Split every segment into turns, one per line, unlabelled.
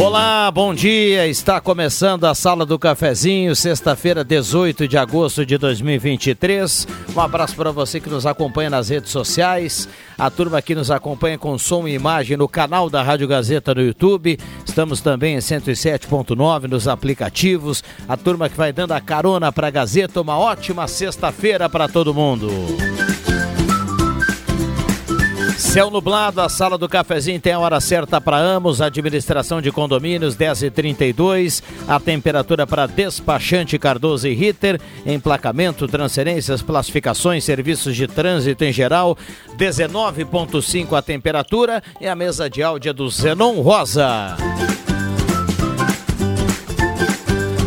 Olá, bom dia. Está começando a Sala do Cafezinho, sexta-feira, 18 de agosto de 2023. Um abraço para você que nos acompanha nas redes sociais, a turma que nos acompanha com som e imagem no canal da Rádio Gazeta no YouTube. Estamos também em 107.9 nos aplicativos. A turma que vai dando a carona para a Gazeta. Uma ótima sexta-feira para todo mundo. Céu nublado, a sala do cafezinho tem a hora certa para Amos, administração de condomínios 10h32, a temperatura para despachante Cardoso e Ritter, emplacamento, transferências, classificações, serviços de trânsito em geral, 19,5 a temperatura. E a mesa de áudio é do Zenon Rosa.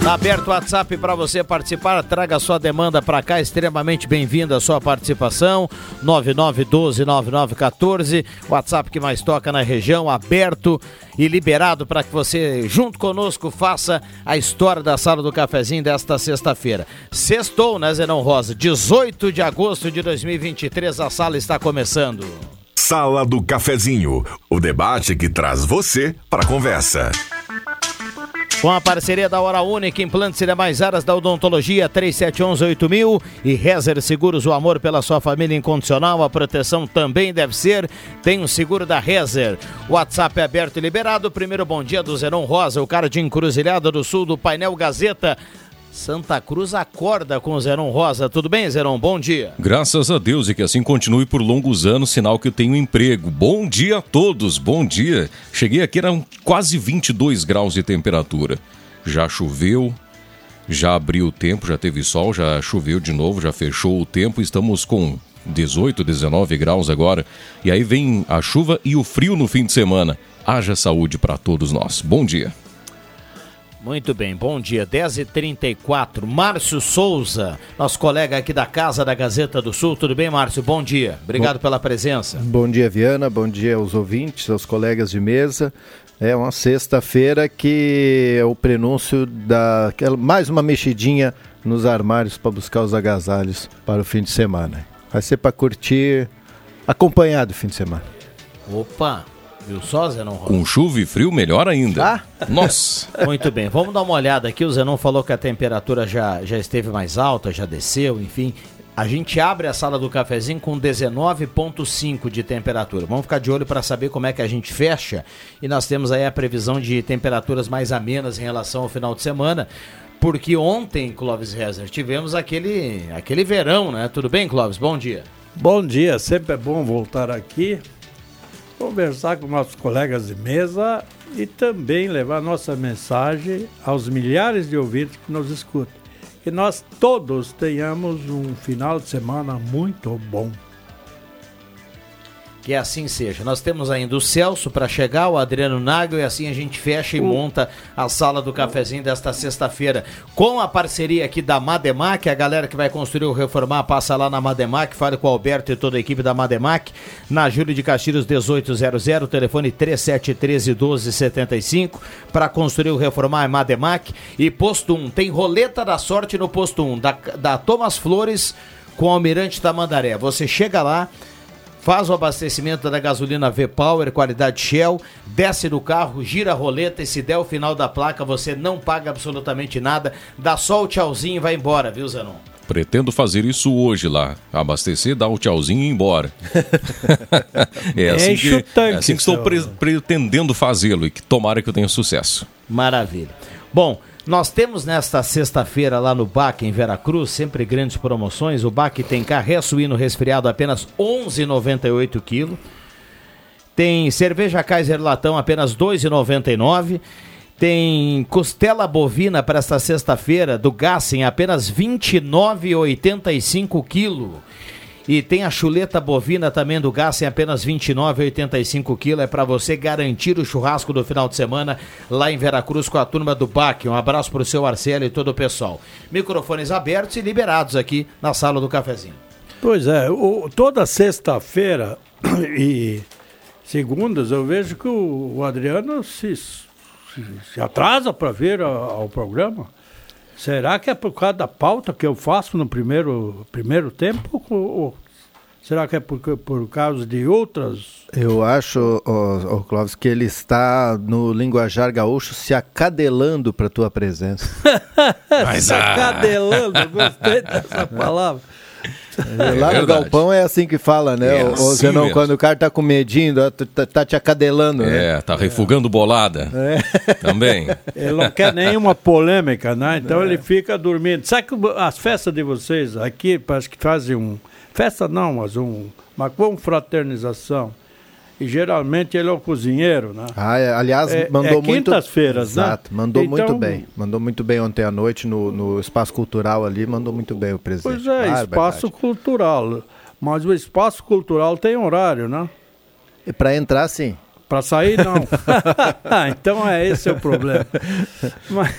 Tá aberto o WhatsApp para você participar, traga sua demanda para cá, extremamente bem-vinda a sua participação, 9912-9914, WhatsApp que mais toca na região, aberto e liberado para que você, junto conosco, faça a história da Sala do Cafezinho desta sexta-feira. Sextou, né, Zenão Rosa? 18 de agosto de 2023, a sala está começando.
Sala do Cafezinho, o debate que traz você para a conversa.
Com a parceria da Hora Única, implantes e demais áreas da odontologia 3711-8000 e Rezer Seguros, o amor pela sua família incondicional, a proteção também deve ser. Tem um seguro da Rezer. WhatsApp é aberto e liberado. Primeiro bom dia do Zenon Rosa, o cara de Encruzilhada do Sul do painel Gazeta. Santa Cruz acorda com o Zeron Rosa. Tudo bem, Zeron? Bom dia.
Graças a Deus e que assim continue por longos anos, sinal que eu tenho emprego. Bom dia a todos, bom dia. Cheguei aqui, eram quase 22 graus de temperatura. Já choveu, já abriu o tempo, já teve sol, já choveu de novo, já fechou o tempo. Estamos com 18, 19 graus agora. E aí vem a chuva e o frio no fim de semana. Haja saúde para todos nós. Bom dia.
Muito bem, bom dia. 10h34. Márcio Souza, nosso colega aqui da Casa da Gazeta do Sul. Tudo bem, Márcio? Bom dia. Obrigado bom, pela presença.
Bom dia, Viana. Bom dia aos ouvintes, aos colegas de mesa. É uma sexta-feira que é o prenúncio da. mais uma mexidinha nos armários para buscar os agasalhos para o fim de semana. Vai ser para curtir acompanhado o fim de semana.
Opa! Viu só, Zenon Rosa?
Com chuva e frio, melhor ainda. Ah? Nossa!
Muito bem, vamos dar uma olhada aqui. O Zenon falou que a temperatura já, já esteve mais alta, já desceu, enfim. A gente abre a sala do cafezinho com 19,5 de temperatura. Vamos ficar de olho para saber como é que a gente fecha. E nós temos aí a previsão de temperaturas mais amenas em relação ao final de semana. Porque ontem, Clóvis Rezer, tivemos aquele, aquele verão, né? Tudo bem, Clóvis? Bom dia.
Bom dia, sempre é bom voltar aqui conversar com nossos colegas de mesa e também levar nossa mensagem aos milhares de ouvintes que nos escutam. Que nós todos tenhamos um final de semana muito bom.
Que assim seja. Nós temos ainda o Celso para chegar, o Adriano Nagel, e assim a gente fecha e monta a sala do cafezinho desta sexta-feira. Com a parceria aqui da Mademac, a galera que vai construir ou reformar, passa lá na Mademac, fale com o Alberto e toda a equipe da Mademac, na Júlio de Castilhos 1800, telefone 3713 1275, para construir ou reformar é Mademac. E posto 1, tem roleta da sorte no posto 1, da, da Thomas Flores com o Almirante Tamandaré. Você chega lá faz o abastecimento da gasolina V-Power, qualidade Shell, desce do carro, gira a roleta e se der o final da placa, você não paga absolutamente nada, dá só o tchauzinho e vai embora, viu, Zanon?
Pretendo fazer isso hoje lá. Abastecer, dar o tchauzinho e ir embora. é, assim
Enche
que, é assim que estou
seu-
pre- pretendendo fazê-lo e que tomara que eu tenha sucesso.
Maravilha. Bom, nós temos nesta sexta-feira lá no BAC em Veracruz, sempre grandes promoções. O BAC tem carré suíno resfriado apenas 11,98 kg. Tem cerveja Kaiser Latão apenas 2,99. Tem costela bovina para esta sexta-feira do Gassen apenas 29,85 kg. E tem a chuleta bovina também do Gassen apenas 29,85 kg. É para você garantir o churrasco do final de semana lá em Veracruz com a turma do BAC. Um abraço para o seu Arcelo e todo o pessoal. Microfones abertos e liberados aqui na sala do cafezinho.
Pois é, o- toda sexta-feira e segundas eu vejo que o, o Adriano se, se, se atrasa para vir a- ao programa. Será que é por causa da pauta que eu faço no primeiro, primeiro tempo? Ou, ou será que é por, por causa de outras?
Eu acho, ô, ô, Clóvis, que ele está no linguajar gaúcho se acadelando para tua presença.
Mas, ah,
Cadelando, eu gostei dessa palavra.
Lá no galpão é assim que fala, né?
É
Ou
assim
senão,
mesmo.
quando o cara tá com medinho, tá, tá- tá te acadelando, né?
É, tá refugando bolada. Também.
Ele não quer nenhuma polêmica, né? Então ele fica dormindo. Sabe que as festas de vocês aqui parece que fazem um. Festa não, mas um, uma confraternização. E geralmente ele é o cozinheiro, né?
Ah, é, aliás,
É-
mandou
é
muito.
quintas-feiras, né?
Exato, mandou muito
Então-
bem. Mandou muito bem ontem à noite no, no espaço cultural ali, mandou muito bem o presidente.
Pois é,
Barbaridade.
espaço cultural. Mas o espaço cultural tem horário, né?
E para entrar, sim.
Para sair, não. então é esse é o problema. Mas,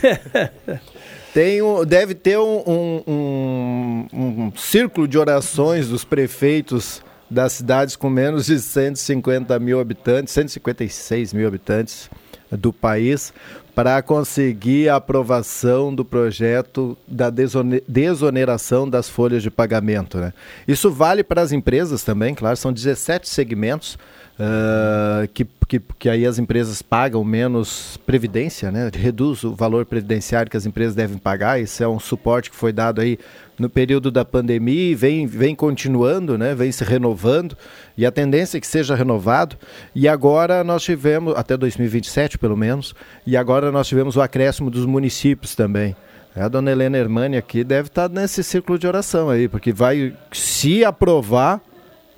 Tem um, deve ter um, um, um- um círculo de orações dos prefeitos das cidades com menos de 150 mil habitantes, 156 mil habitantes do país, para conseguir a aprovação do projeto da desone- desoneração das folhas de pagamento. Né? Isso vale para as empresas também, claro, são 17 segmentos. Ah, que, que, que aí as empresas pagam menos previdência, né? reduz o valor previdenciário que as empresas devem pagar. Isso é um suporte que foi dado aí no período da pandemia e vem, vem continuando, né? vem se renovando, e a tendência é que seja renovado. E agora nós tivemos, até 2027 pelo menos, e agora nós tivemos o acréscimo dos municípios também. A dona Helena Hermani aqui deve estar nesse círculo de oração aí, porque vai, se aprovar,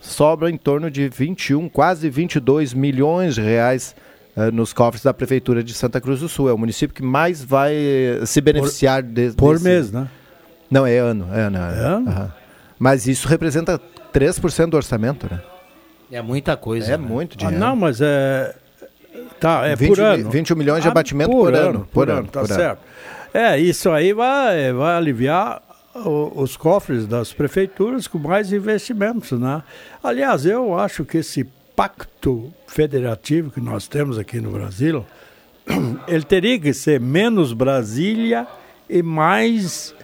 sobra em torno de 21, quase 22 milhões de reais eh, nos cofres da Prefeitura de Santa Cruz do Sul. É o município que mais vai eh, se beneficiar de,
por
desse-
mês, né?
Não, é ano. É ano, é ano.
Ano?
Aham. Mas isso representa 3% do orçamento, né?
É muita coisa.
É
né?
muito
Ah,
dinheiro.
não, mas é. Tá, é
20
por ano.
21 milhões de
Ah,
abatimento por ano, por ano,
tá
por ano.
certo. É, isso aí vai, vai aliviar os cofres das prefeituras com mais investimentos, né? Aliás, eu acho que esse pacto federativo que nós temos aqui no Brasil, ele teria que ser menos Brasília e mais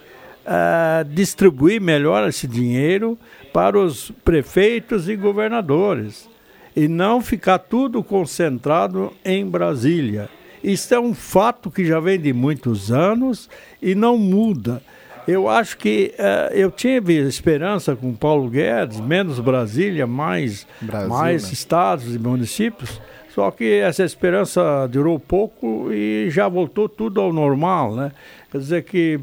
ah, distribuir melhor esse dinheiro para os prefeitos e governadores e não ficar tudo concentrado em Brasília. Isso é um fato que já vem de muitos anos e não muda. Eu acho que eh, eu tive esperança com Paulo Guedes, menos Brasília, mais,
Brasil,
mais
né?
estados e municípios. Só que essa esperança durou pouco e já voltou tudo ao normal, né? Quer dizer que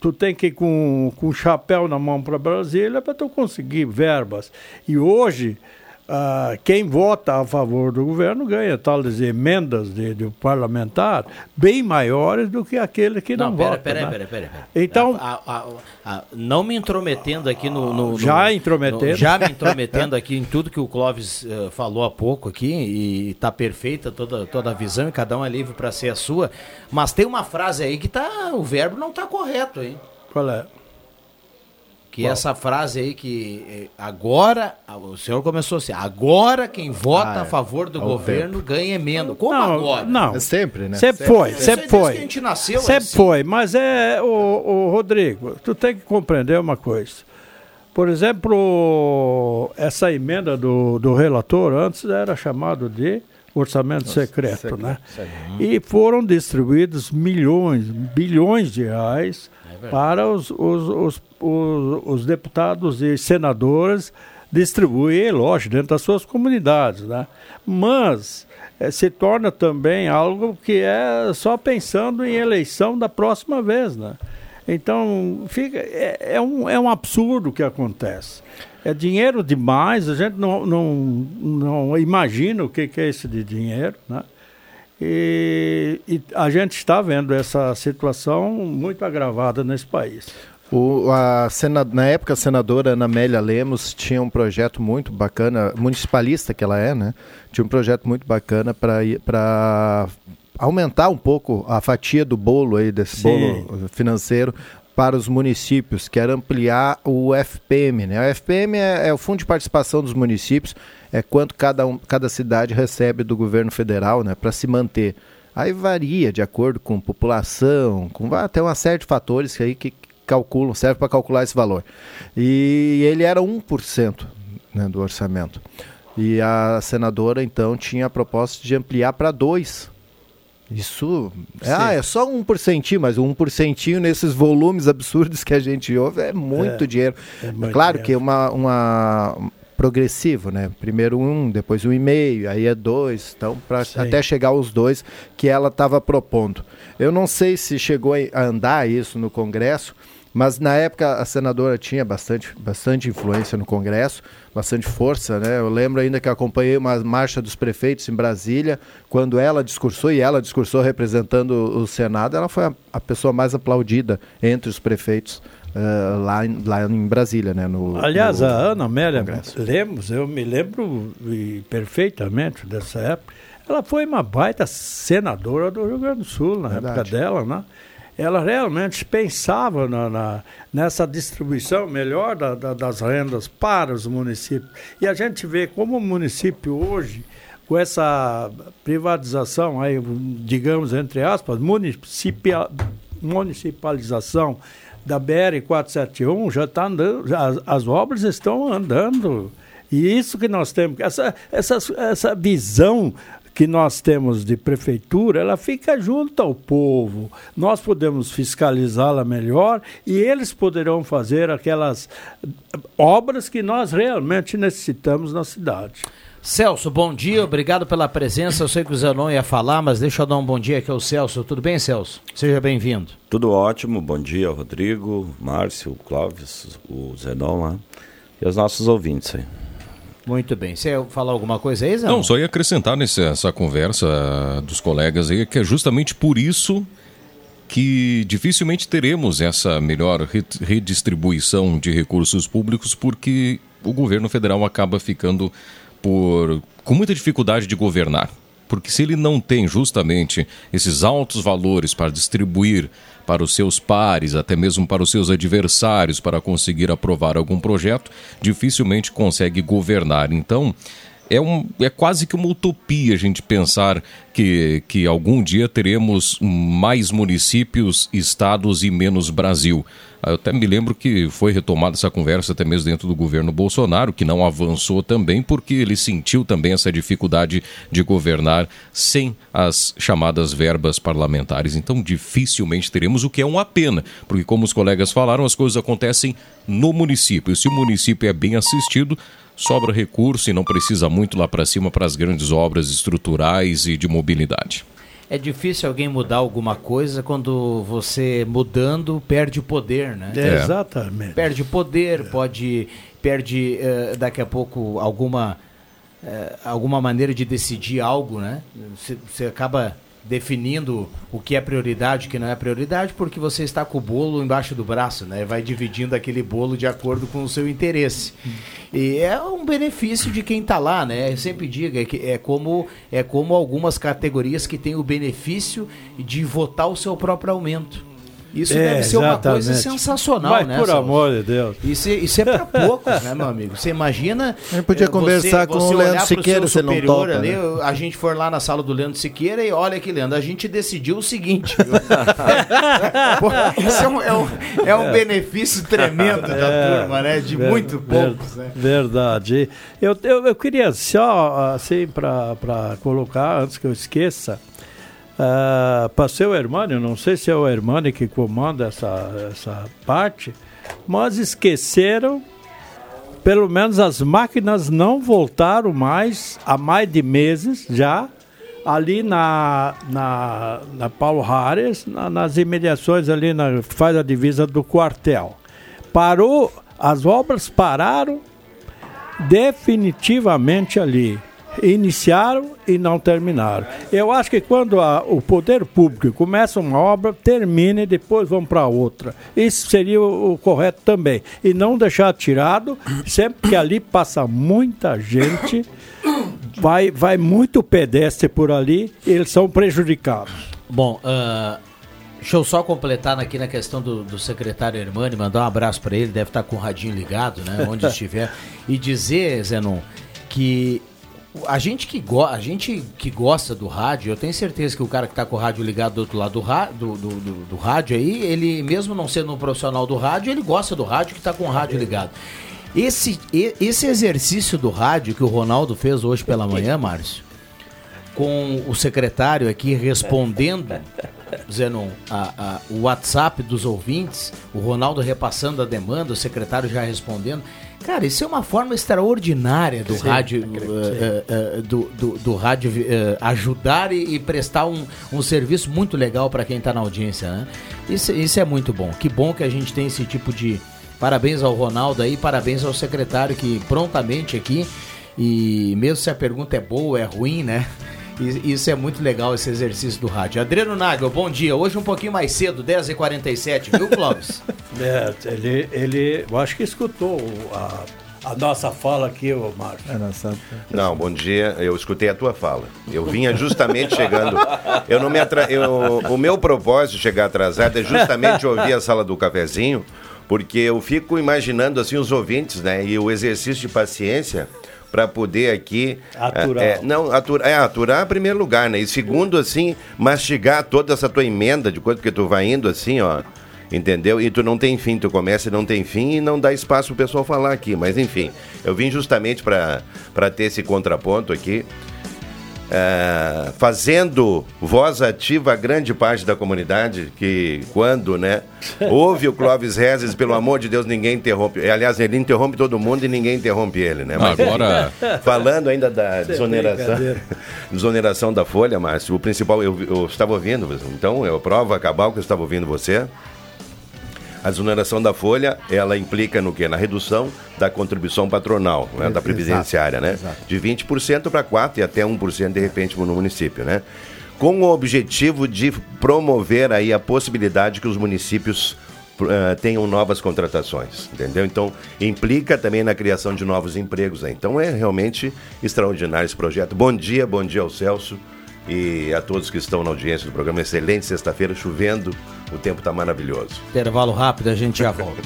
tu tem que ir com, com o chapéu na mão para Brasília para tu conseguir verbas. E hoje, ah, quem vota a favor do governo ganha tais emendas de, de parlamentar bem maiores do que aquele que não,
Não, pera,
vota.
pera,
né?
pera, pera, pera.
Então-
A- a- a- não me intrometendo aqui no. no- no-
Já intrometendo.
no- já me intrometendo aqui em tudo que o Clóvis eh, falou há pouco aqui, e tá perfeita toda, toda a visão, e cada um é livre para ser a sua. Mas tem uma frase aí que tá. O verbo não tá correto, hein?
Qual é?
Que essa frase aí que eh, agora, o senhor começou assim, agora quem vota
Ah, é.
a favor do
Ao
governo ganha emenda. Como
não,
agora?
Não,
É sempre, né?
Sempre foi,
Isso aí
sempre foi.
que a gente nasceu, é
sempre
assim.
foi, mas é, o, o Rodrigo, tu tem que compreender uma coisa. Por exemplo, essa emenda do, do relator antes era chamado de orçamento Nossa, secreto, secreto, né? Secreto. E foram distribuídos milhões, bilhões de reais é para os, os, os, os, os deputados e senadores distribuir, lógico, dentro das suas comunidades, né? Mas é, se torna também algo que é só pensando em eleição da próxima vez, né? Então, fica, é, é, um, é um absurdo o que acontece. É dinheiro demais, a gente não, não, não imagina o que, que é esse de dinheiro, né? E, e, a gente está vendo essa situação muito agravada nesse país.
O, a sena, na época, a senadora Ana Amélia Lemos tinha um projeto muito bacana, municipalista que ela é, né? Tinha um projeto muito bacana para aumentar um pouco a fatia do bolo aí, desse Sim. bolo financeiro para os municípios, que era ampliar o FPM. Né? O FPM é, é, o Fundo de Participação dos Municípios, é quanto cada, um, cada cidade recebe do governo federal né, para se manter. Aí varia de acordo com população, com até uma série de fatores que aí que calculam, serve para calcular esse valor. E ele era 1% né, do orçamento. E a senadora, então, tinha a proposta de ampliar para 2%. Isso. É, ah, é só um porcentinho, mas um porcentinho nesses volumes absurdos que a gente ouve é muito é, dinheiro. É muito claro dinheiro. que é uma, uma progressivo, né? Primeiro um, depois um e meio, aí é dois, então para até chegar aos dois que ela estava propondo. Eu não sei se chegou a andar isso no Congresso, mas na época a senadora tinha bastante, bastante influência no Congresso, bastante força, né? Eu lembro ainda que acompanhei uma marcha dos prefeitos em Brasília, quando ela discursou, e ela discursou representando o Senado, ela foi a, a pessoa mais aplaudida entre os prefeitos uh, lá, em, lá em Brasília, né? No,
Aliás, no, a Ana Amélia Lemos, eu me lembro perfeitamente dessa época, ela foi uma baita senadora do Rio Grande do Sul na Verdade. época dela, né? Ela realmente pensava na, na nessa distribuição melhor da, da, das rendas para os municípios. E a gente vê como o município hoje, com essa privatização, aí, digamos, entre aspas, municipal, municipalização da BR-471, já está andando, as, as obras estão andando. E isso que nós temos, essa, essa, essa visão que nós temos de prefeitura, ela fica junto ao povo. Nós podemos fiscalizá-la melhor e eles poderão fazer aquelas obras que nós realmente necessitamos na cidade.
Celso, bom dia, obrigado pela presença. Eu sei que o Zenon ia falar, mas deixa eu dar um bom dia aqui ao Celso. Tudo bem, Celso? Seja bem-vindo.
Tudo ótimo, bom dia, Rodrigo, Márcio, Clóvis, o Zenon lá e os nossos ouvintes aí.
Muito bem. Você ia falar alguma coisa aí, Zé?
Não, só ia acrescentar nessa conversa dos colegas aí, que é justamente por isso que dificilmente teremos essa melhor redistribuição de recursos públicos, porque o governo federal acaba ficando por com muita dificuldade de governar. Porque se ele não tem justamente esses altos valores para distribuir para os seus pares, até mesmo para os seus adversários, para conseguir aprovar algum projeto, dificilmente consegue governar. Então, é, um, é quase que uma utopia a gente pensar que, que algum dia teremos mais municípios, estados e menos Brasil. Eu até me lembro que foi retomada essa conversa até mesmo dentro do governo Bolsonaro, que não avançou também porque ele sentiu também essa dificuldade de governar sem as chamadas verbas parlamentares. Então, dificilmente teremos o que é uma pena, porque como os colegas falaram, as coisas acontecem no município. E se o município é bem assistido, sobra recurso e não precisa muito lá para cima para as grandes obras estruturais e de mobilidade.
É difícil alguém mudar alguma coisa quando você mudando perde o poder, né?
É. Exatamente.
Perde o poder, é. pode perde uh, daqui a pouco alguma uh, alguma maneira de decidir algo, né? Você acaba definindo o que é prioridade e o que não é prioridade, porque você está com o bolo embaixo do braço, né? Vai dividindo aquele bolo de acordo com o seu interesse. E é um benefício de quem está lá, né? Eu sempre digo, é, que é, como, é como algumas categorias que têm o benefício de votar o seu próprio aumento. Isso
É,
deve ser uma coisa
exatamente.
sensacional,
Mas,
né?
por amor de Deus.
Isso, é- isso é pra poucos, né, meu amigo? Você imagina.
A gente podia
eh,
conversar com o Leandro Siqueira, se ele não topa,
ali,
né?
A gente for lá na sala do Leandro Siqueira e olha aqui, Leandro, a gente decidiu o seguinte. Pô, Isso é um, é um- é um benefício tremendo da
É,
turma, né? De
ver-
muito
ver-
poucos, né?
Verdade. Eu, eu, eu queria só, assim, para colocar, antes que eu esqueça, para seu Hermânio, não sei se é o Hermânio que comanda essa, essa parte, mas esqueceram, pelo menos as máquinas não voltaram mais há mais de meses já, ali na, na, na Paulo Rares, na- nas imediações ali, na, faz a divisa do quartel. Parou, as obras pararam definitivamente ali. Iniciaram e não terminaram. Eu acho que quando a- o poder público começa uma obra, termina e depois vão para outra. Isso seria o, o correto também. E não deixar tirado, sempre que ali passa muita gente, vai, vai muito pedestre por ali, eles são prejudicados.
Bom, ah, deixa eu só completar aqui na questão do, do secretário Hermani, mandar um abraço para ele, deve estar com o radinho ligado, né? Onde estiver. E dizer, Zenon, que a gente que, a gente que gosta do rádio, eu tenho certeza que o cara que está com o rádio ligado do outro lado do, do, do, do- do rádio aí, ele, mesmo não sendo um profissional do rádio, ele gosta do rádio que está com o rádio ligado. Esse, esse exercício do rádio que o Ronaldo fez hoje pela manhã, Márcio, com o secretário aqui respondendo, Zenon, a- a- o WhatsApp dos ouvintes, o Ronaldo repassando a demanda, o secretário já respondendo. Cara, isso é uma forma extraordinária do rádio, eh, eh, eh, do, do, do rádio eh, ajudar e, e prestar um, um serviço muito legal para quem está na audiência, né? Isso, isso é muito bom. Que bom que a gente tem esse tipo de. Parabéns ao Ronaldo aí, parabéns ao secretário que prontamente aqui, e mesmo se a pergunta é boa ou é ruim, né? E- Isso é muito legal, esse exercício do rádio. Adriano Nagel, bom dia. Hoje um pouquinho mais cedo, 10h47, viu, Clóvis?
É, ele, ele, eu acho que escutou a, a nossa fala aqui, ô Márcio.
É, nossa-
Não, bom dia. Eu escutei a tua fala. Eu vinha justamente chegando. Eu não me atra... eu... O meu propósito de chegar atrasado é justamente ouvir a sala do cafezinho, porque eu fico imaginando assim os ouvintes, né? E o exercício de paciência para poder aqui
Aturar.
É, é, não aturar, é aturar em primeiro lugar, né? E segundo assim mastigar toda essa tua emenda de coisa porque tu vai indo assim, ó. Entendeu? E tu não tem fim, tu começa e não tem fim e não dá espaço pro pessoal falar aqui. Mas enfim, eu vim justamente para ter esse contraponto aqui. É, fazendo voz ativa a grande parte da comunidade que quando, né, ouve o Clóvis Rezes, pelo amor de Deus, ninguém interrompe. Aliás, ele interrompe todo mundo e ninguém interrompe ele, né? Mas,
Agora-
falando ainda da desoneração, desoneração da folha, Márcio, o principal, eu, eu estava ouvindo, então eu provo a cabal que eu estava ouvindo você. A desoneração da folha, ela implica no quê? Na redução da contribuição patronal, né, da
Exato,
previdenciária, né?
exato.
De 20% para 4% e até 1% de repente no município, né? Com o objetivo de promover aí a possibilidade que os municípios eh, tenham novas contratações, entendeu? Então, implica também na criação de novos empregos, né? Então, é realmente extraordinário esse projeto. Bom dia, bom dia ao Celso e a todos que estão na audiência do programa. Excelente sexta-feira, chovendo, o tempo está maravilhoso.
Intervalo rápido, a gente já volta.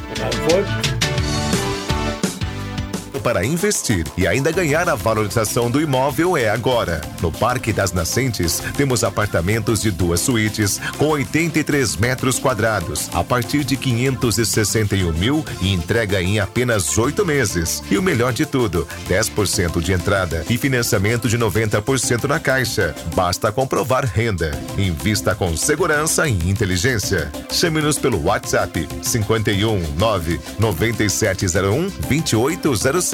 Para investir e ainda ganhar a valorização do imóvel é agora. No Parque das Nascentes, temos apartamentos de duas suítes com 83 metros quadrados, a partir de 561 mil e entrega em apenas oito meses. E o melhor de tudo, 10% de entrada e financiamento de 90% na caixa. Basta comprovar renda. Invista com segurança e inteligência. Chame-nos pelo WhatsApp 51 9 9701 2806.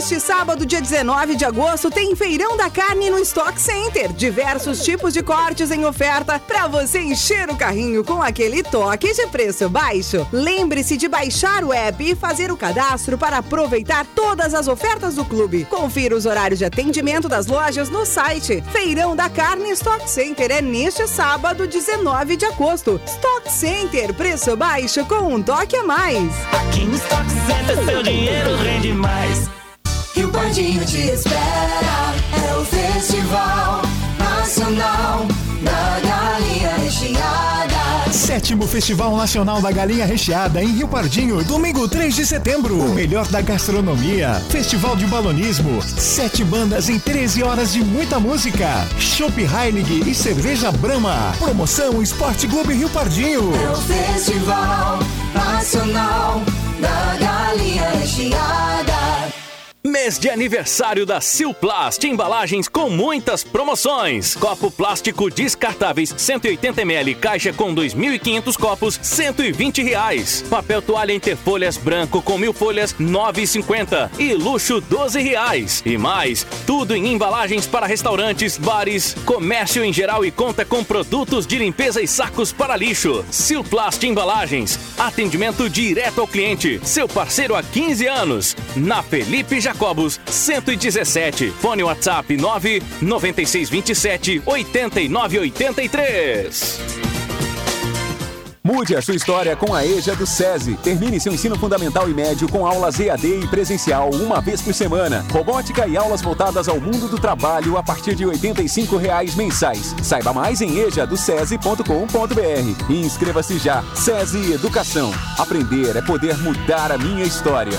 Neste sábado, dia 19 de agosto, tem Feirão da Carne no Stock Center. Diversos tipos de cortes em oferta para você encher o carrinho com aquele toque de preço baixo. Lembre-se de baixar o app e fazer o cadastro para aproveitar todas as ofertas do clube. Confira os horários de atendimento das lojas no site. Feirão da Carne Stock Center é neste sábado, 19 de agosto. Stock Center, preço baixo com um toque a mais.
Aqui no Stock Center seu dinheiro rende mais.
Rio Pardinho te espera, é o Festival Nacional da Galinha Recheada.
Sétimo Festival Nacional da Galinha Recheada em Rio Pardinho, domingo 3 de setembro. O melhor da gastronomia, festival de balonismo, sete bandas em 13 horas de muita música, Chopp Heilig e cerveja Brahma. Promoção Esporte Clube Rio Pardinho.
É o Festival Nacional da Galinha Recheada.
Mês de aniversário da Silplast, embalagens com muitas promoções. Copo plástico descartáveis 180ml, caixa com 2.500 copos, 120 reais. Papel toalha interfolhas branco com mil folhas, 9,50 e luxo 12 reais. E mais, tudo em embalagens para restaurantes, bares, comércio em geral e conta com produtos de limpeza e sacos para lixo. Silplast Embalagens, atendimento direto ao cliente. Seu parceiro há 15 anos. Na Felipe Jacobos, 117. Fone WhatsApp 9 9627 8983.
Mude a sua história com a EJA do SESI. Termine seu ensino fundamental e médio com aulas EAD e presencial uma vez por semana. Robótica e aulas voltadas ao mundo do trabalho a partir de 85 reais mensais. Saiba mais em ejadocese.com.br e inscreva-se já. SESI Educação. Aprender é poder mudar a minha história.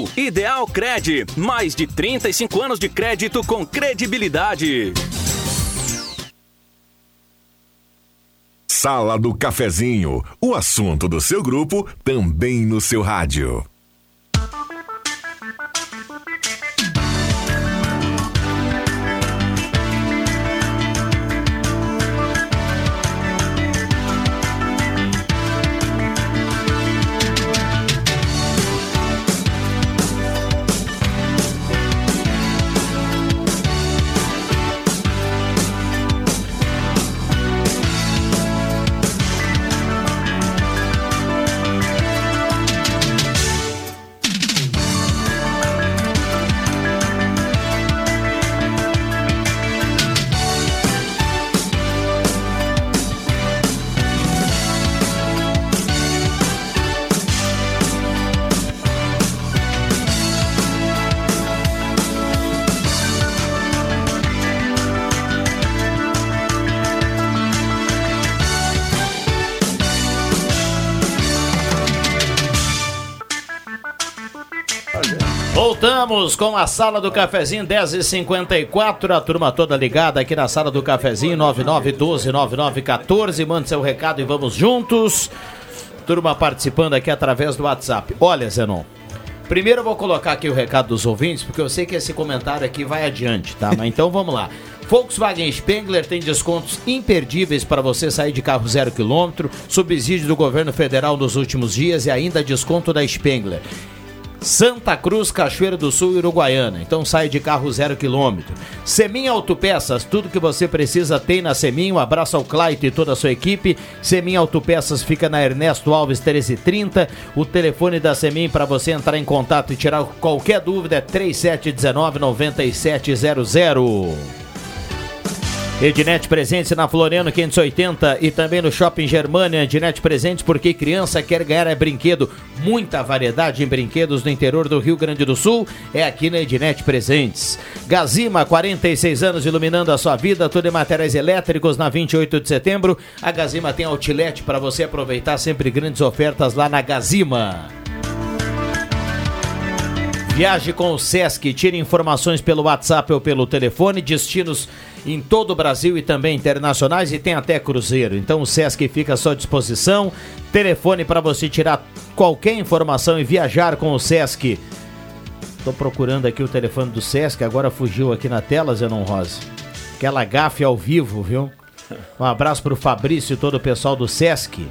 Ideal Cred, mais de 35 anos de crédito com credibilidade.
Sala do Cafezinho, o assunto do seu grupo também no seu rádio.
Voltamos com a sala do cafezinho 10h54. A turma toda ligada aqui na sala do cafezinho 99129914. Mande seu recado e vamos juntos. Turma participando aqui através do WhatsApp. Olha, Zenon. Primeiro eu vou colocar aqui o recado dos ouvintes, porque eu sei que esse comentário aqui vai adiante, tá? Mas então vamos lá. Volkswagen Spengler tem descontos imperdíveis para você sair de carro zero quilômetro, subsídio do governo federal nos últimos dias e ainda desconto da Spengler. Santa Cruz, Cachoeira do Sul e Uruguaiana. Então sai de carro zero quilômetro. Semin Autopeças, tudo que você precisa tem na Semin. Um abraço ao Claito e toda a sua equipe. Semin Autopeças fica na Ernesto Alves 1330. O telefone da Semin para você entrar em contato e tirar qualquer dúvida é 3719 9700. Ednet Presentes na Floriano 580 e também no Shopping Germania. Ednet Presentes porque criança quer ganhar é brinquedo. Muita variedade em brinquedos no interior do Rio Grande do Sul é aqui na Ednet Presentes. Gazima, 46 anos iluminando a sua vida, tudo em materiais elétricos na 28 de setembro. A Gazima tem outlet para você aproveitar sempre grandes ofertas lá na Gazima. Viaje com o Sesc, tire informações pelo WhatsApp ou pelo telefone, destinos em todo o Brasil e também internacionais e tem até cruzeiro. Então o Sesc fica à sua disposição. Telefone para você tirar qualquer informação e viajar com o Sesc. Tô procurando aqui o telefone do Sesc, agora fugiu aqui na tela, Zenon Rosa. Aquela gafe ao vivo, viu? Um abraço pro Fabrício e todo o pessoal do Sesc.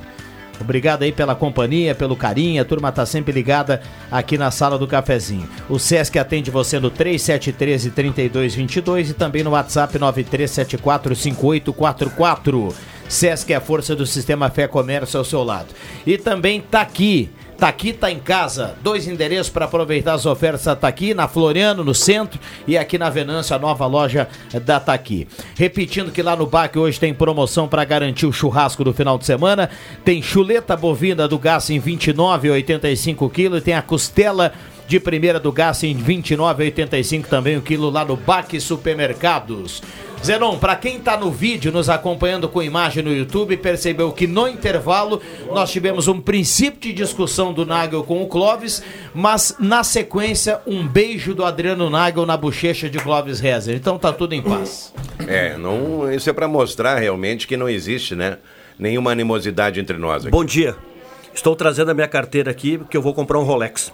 Obrigado aí pela companhia, pelo carinho. A turma tá sempre ligada aqui na sala do cafezinho. O Sesc atende você no 3713 3222 e também no WhatsApp 9374 5844. Sesc é a força do sistema Fé Comércio ao seu lado. E também tá aqui Tá aqui, tá em casa. Dois endereços para aproveitar as ofertas da Taqui, na Floriano, no centro, e aqui na Venância, a nova loja da Taqui. Repetindo que lá no BAC hoje tem promoção para garantir o churrasco do final de semana. Tem chuleta bovina do gás em 29,85 kg e tem a costela de primeira do gás em 29,85 também o quilo lá no BAC Supermercados. Zenon, para quem tá no vídeo nos acompanhando com imagem no YouTube, percebeu que no intervalo nós tivemos um princípio de discussão do Nagel com o Clóvis, mas na sequência um beijo do Adriano Nagel na bochecha de Clóvis Rezer. Então tá tudo em paz.
É, não, isso é para mostrar realmente que não existe, né? Nenhuma animosidade entre nós aqui.
Bom dia. Estou trazendo a minha carteira aqui porque eu vou comprar um Rolex.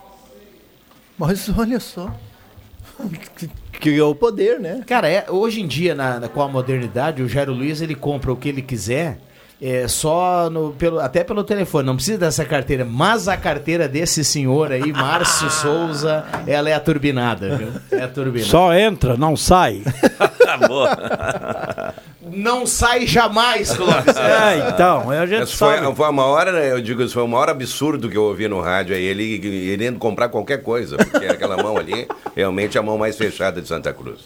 Mas olha só. Que é o poder, né?
Cara, é, hoje em dia, na, na- com a modernidade, o Jairo Luiz ele compra o que ele quiser. É só no, pelo, até pelo telefone, não precisa dessa carteira, mas a carteira desse senhor aí, Márcio Souza, ela é a turbinada, viu? É a turbinada.
Só entra, não sai.
Não sai jamais, Clóvis.
É, então, a gente
Essa foi,
sabe.
foi uma hora, eu digo, isso foi o maior absurdo que eu ouvi no rádio aí, ele ele indo comprar qualquer coisa, porque aquela mão ali, realmente é a mão mais fechada de Santa Cruz.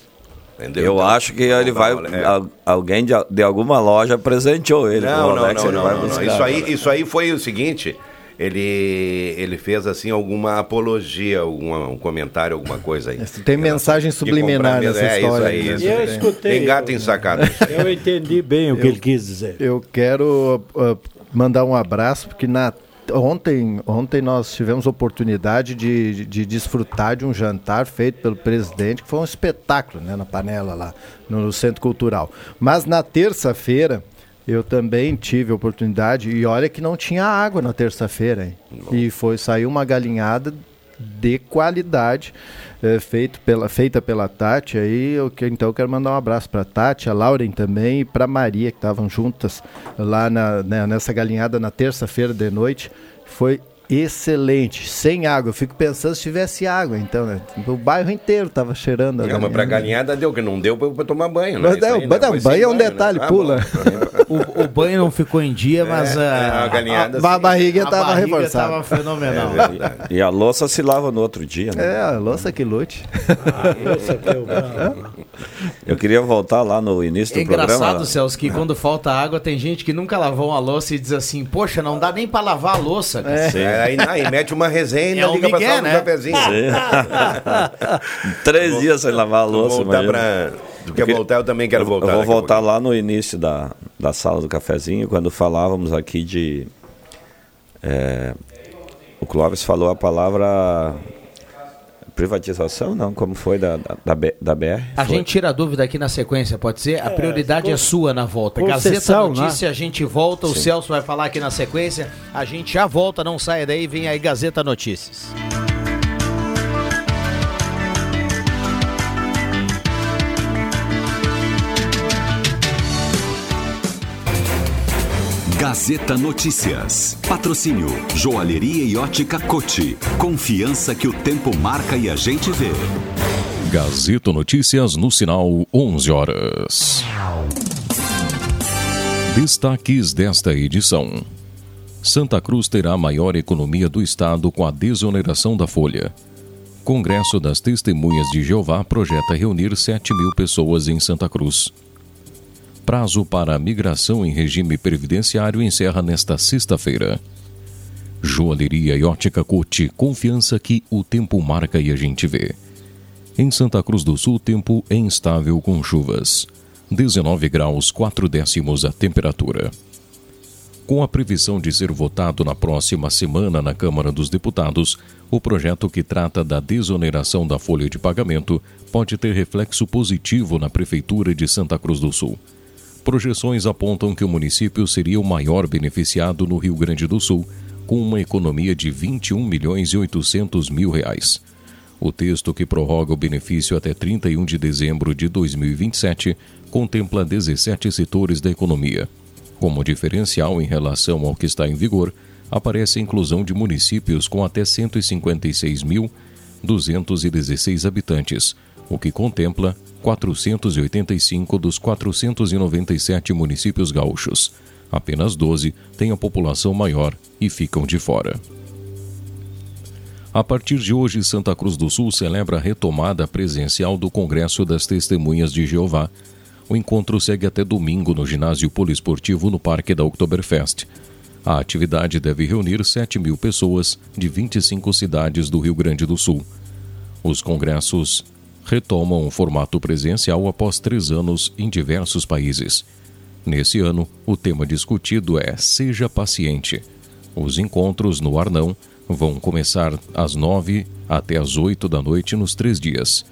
Entendeu?
Eu
Então,
acho que ele vai.
é.
al- alguém de, de alguma loja presenteou ele.
Não, não,
Rolex,
não, não, não, não. Isso aí, isso aí foi o seguinte, ele, ele fez assim alguma apologia, alguma, um comentário, alguma coisa aí.
Tem mensagem subliminar nessa
é,
história.
isso aí,
né?
isso
eu escutei.
Tem gato ensacado.
Eu entendi bem o que
Eu-
ele quis dizer.
Eu quero uh, mandar um abraço, porque na, ontem, ontem nós tivemos oportunidade de, de, de desfrutar de um jantar feito pelo presidente, que foi um espetáculo né, na panela lá, no, Centro Cultural. Mas na terça-feira. Eu também tive a oportunidade, e olha que não tinha água na terça-feira, hein? E foi saiu uma galinhada de qualidade, eh, feito pela, feita pela Tati. Aí eu, que- então eu quero mandar um abraço para Tati, a Lauren também e para Maria, que estavam juntas lá na, né, nessa galinhada na terça-feira de noite. Foi excelente, sem água. Eu fico pensando se tivesse água, então, né? O bairro inteiro estava cheirando. a
Não, mas pra
galinhada.
galinhada deu, que não deu pra, tomar banho, né?
Mas não,
aí,
mas não, banho
sem
é um detalhe,
né? Ah,
pula.
bom.
O, o banho não ficou em dia, mas
É,
a,
a galinhada,
A, a barriga
a
estava
barriga
reforçada.
tava fenomenal.
É.
E a louça se lava no outro dia, né?
É, a louça que lute.
Eu queria voltar lá no início do
É engraçado,
programa.
Celso, que quando falta água, tem gente que nunca lavou uma louça e diz assim, poxa, não dá nem pra lavar a louça. cara."
É, aí, aí mete uma resenha e
É um
liga pra sala do
né?
cafezinho.
Três dias sem lavar a louça.
voltar pra... Tu quer
Porque
voltar? Eu também quero
eu-
voltar.
Eu vou voltar lá no início da, da sala do cafezinho, quando falávamos aqui de. é, o Clóvis falou a palavra privatização, não? Como foi da, da, da, BR?
A
Foi.
gente tira a dúvida aqui na sequência, pode ser? A prioridade é, sua na volta.
concessão,
Gazeta
né?
Notícia, a gente volta, o Celso vai falar aqui na sequência. A gente já volta, não saia daí, vem aí Gazeta Notícias.
Gazeta Notícias. Patrocínio Joalheria e Ótica Cote. Confiança que o tempo marca e a gente vê.
Gazeta Notícias no sinal 11 horas. Destaques desta edição. Santa Cruz terá a maior economia do estado com a desoneração da folha. Congresso das Testemunhas de Jeová projeta reunir 7 mil pessoas em Santa Cruz. Prazo para migração em regime previdenciário encerra nesta sexta-feira. Joalheria e ótica Cote, confiança que o tempo marca e a gente vê. Em Santa Cruz do Sul, tempo é instável com chuvas. 19 graus 4 décimos a temperatura. Com a previsão de ser votado na próxima semana na Câmara dos Deputados, o projeto que trata da desoneração da folha de pagamento pode ter reflexo positivo na Prefeitura de Santa Cruz do Sul. Projeções apontam que o município seria o maior beneficiado no Rio Grande do Sul, com uma economia de 21 milhões e 800 mil reais. O texto que prorroga o benefício até 31 de dezembro de 2027 contempla 17 setores da economia. Como diferencial em relação ao que está em vigor, aparece a inclusão de municípios com até 156.216 habitantes, o que contempla 485 dos 497 municípios gaúchos. Apenas 12 têm a população maior e ficam de fora. A partir de hoje, Santa Cruz do Sul celebra a retomada presencial do Congresso das Testemunhas de Jeová. O encontro segue até domingo no ginásio poliesportivo no Parque da Oktoberfest. A atividade deve reunir 7 mil pessoas de 25 cidades do Rio Grande do Sul. Os congressos retomam o formato presencial após três anos em diversos países. Nesse ano, o tema discutido é Seja Paciente. Os encontros no Arnão vão começar às 9 até às 8 da noite nos três dias.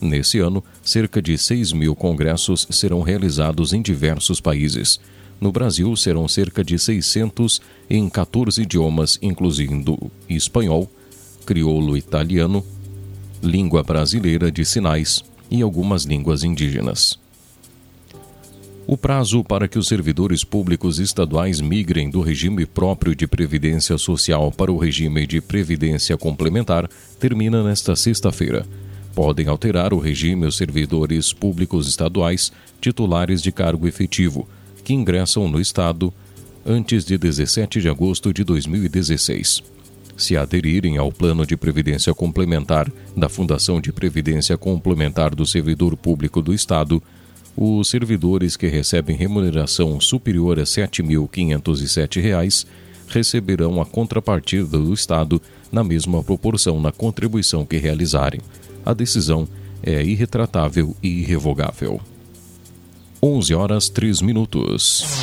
Nesse ano, cerca de 6 mil congressos serão realizados em diversos países. No Brasil, serão cerca de 600 em 14 idiomas, incluindo espanhol, crioulo italiano, língua brasileira de sinais e algumas línguas indígenas. O prazo para que os servidores públicos estaduais migrem do regime próprio de previdência social para o regime de previdência complementar termina nesta sexta-feira. Podem alterar o regime os servidores públicos estaduais titulares de cargo efetivo, que ingressam no Estado antes de 17 de agosto de 2016. Se aderirem ao plano de previdência complementar da Fundação de Previdência Complementar do Servidor Público do Estado, os servidores que recebem remuneração superior a R$ 7.507 receberão a contrapartida do Estado na mesma proporção na contribuição que realizarem. A decisão é irretratável e irrevogável. 11 horas 3 minutos.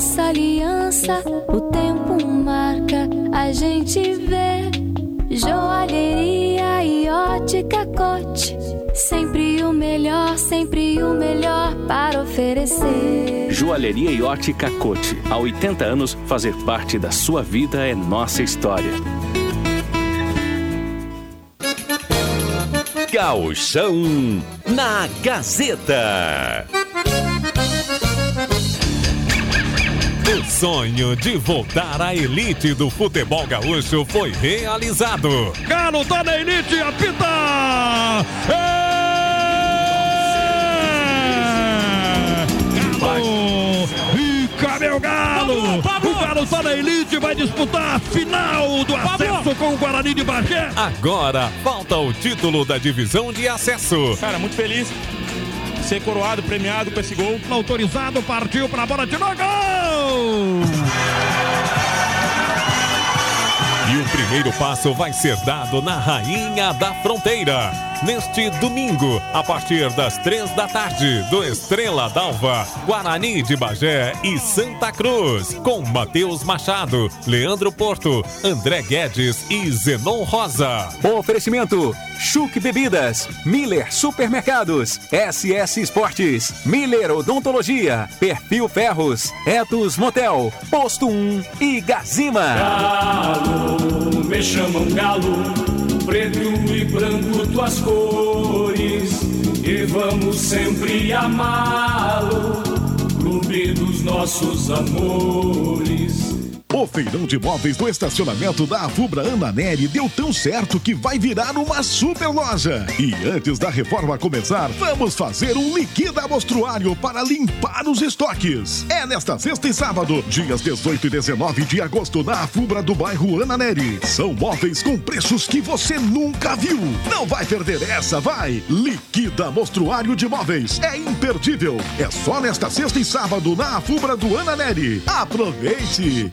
nossa aliança. O tempo marca, a gente vê. Joalheria e ótica cote. Sempre o melhor, sempre o melhor para oferecer.
Joalheria e ótica Cote. Há 80 anos, fazer parte da sua vida é nossa história.
Gauchão na Gazeta.
O sonho de voltar à elite do futebol gaúcho foi realizado.
Galo tá na elite, apita! É! Galo! Fica meu Galo! O Galo tá na elite, vai disputar a final do acesso com o Guarani de Bagé.
Agora falta o título da divisão de acesso.
Cara, muito feliz ser coroado, premiado com esse gol. Autorizado, partiu pra bola de novo, gol!
E o primeiro passo vai ser dado na Rainha da Fronteira. Neste domingo, a partir das três da tarde, do Estrela d'Alva, Guarani de Bagé e Santa Cruz, com Matheus Machado, Leandro Porto, André Guedes e Zenon Rosa.
Oferecimento: Chuc Bebidas, Miller Supermercados, SS Esportes, Miller Odontologia, Perfil Ferros, Etos Motel, Posto 1 e Gazima.
Galo, me chamam galo, preto e branco tuas cores, e vamos sempre amá-lo, clube dos nossos amores.
O feirão de móveis do estacionamento da Afubra Ana Neri deu tão certo que vai virar uma super loja. E antes da reforma começar, vamos fazer um liquida mostruário para limpar os estoques. É nesta sexta e sábado, dias 18 e 19 de agosto, na Afubra do bairro Ana Neri. São móveis com preços que você nunca viu. Não vai perder essa, vai! Liquida mostruário de móveis. É imperdível. É só nesta sexta e sábado, na Afubra do Ana Neri. Aproveite!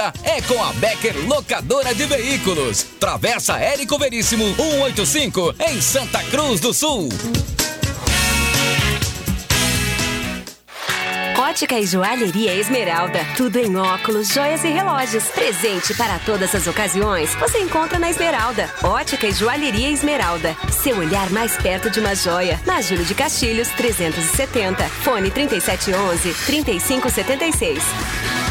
é com a Becker Locadora de Veículos. Travessa Érico Veríssimo 185 em Santa Cruz do Sul.
Ótica e Joalheria Esmeralda. Tudo em óculos, joias e relógios. Presente para todas as ocasiões. Você encontra na Esmeralda. Ótica e Joalheria Esmeralda. Seu olhar mais perto de uma joia. Na Júlio de Castilhos, 370. Fone 3711 3576.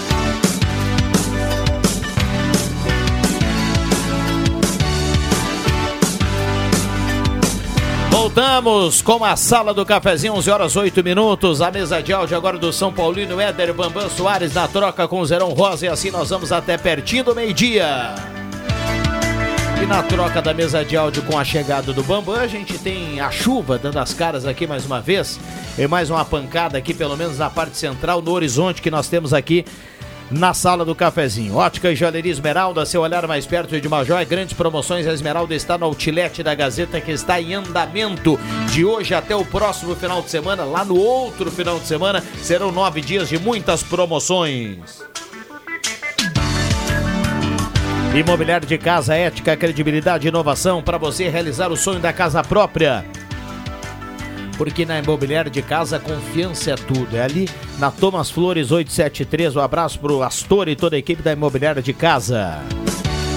Voltamos com a sala do cafezinho, 11 horas 8 minutos. A mesa de áudio agora do São Paulino, Éder Bambam Soares na troca com o Zerão Rosa. E assim nós vamos até pertinho do meio-dia. E na troca da mesa de áudio com a chegada do Bambam, a gente tem a chuva dando as caras aqui mais uma vez. E mais uma pancada aqui, pelo menos na parte central, no horizonte que nós temos aqui na sala do cafezinho. Ótica e Joalheria Esmeralda, seu olhar mais perto de uma joia. Grandes promoções. A Esmeralda está no outlet da Gazeta que está em andamento de hoje até o próximo final de semana. Lá no outro final de semana serão nove dias de muitas promoções. Imobiliário de casa, ética, credibilidade e inovação para você realizar o sonho da casa própria. Porque na imobiliária de casa, confiança é tudo. É ali na Thomas Flores 873. Um abraço pro Astor e toda a equipe da imobiliária de casa.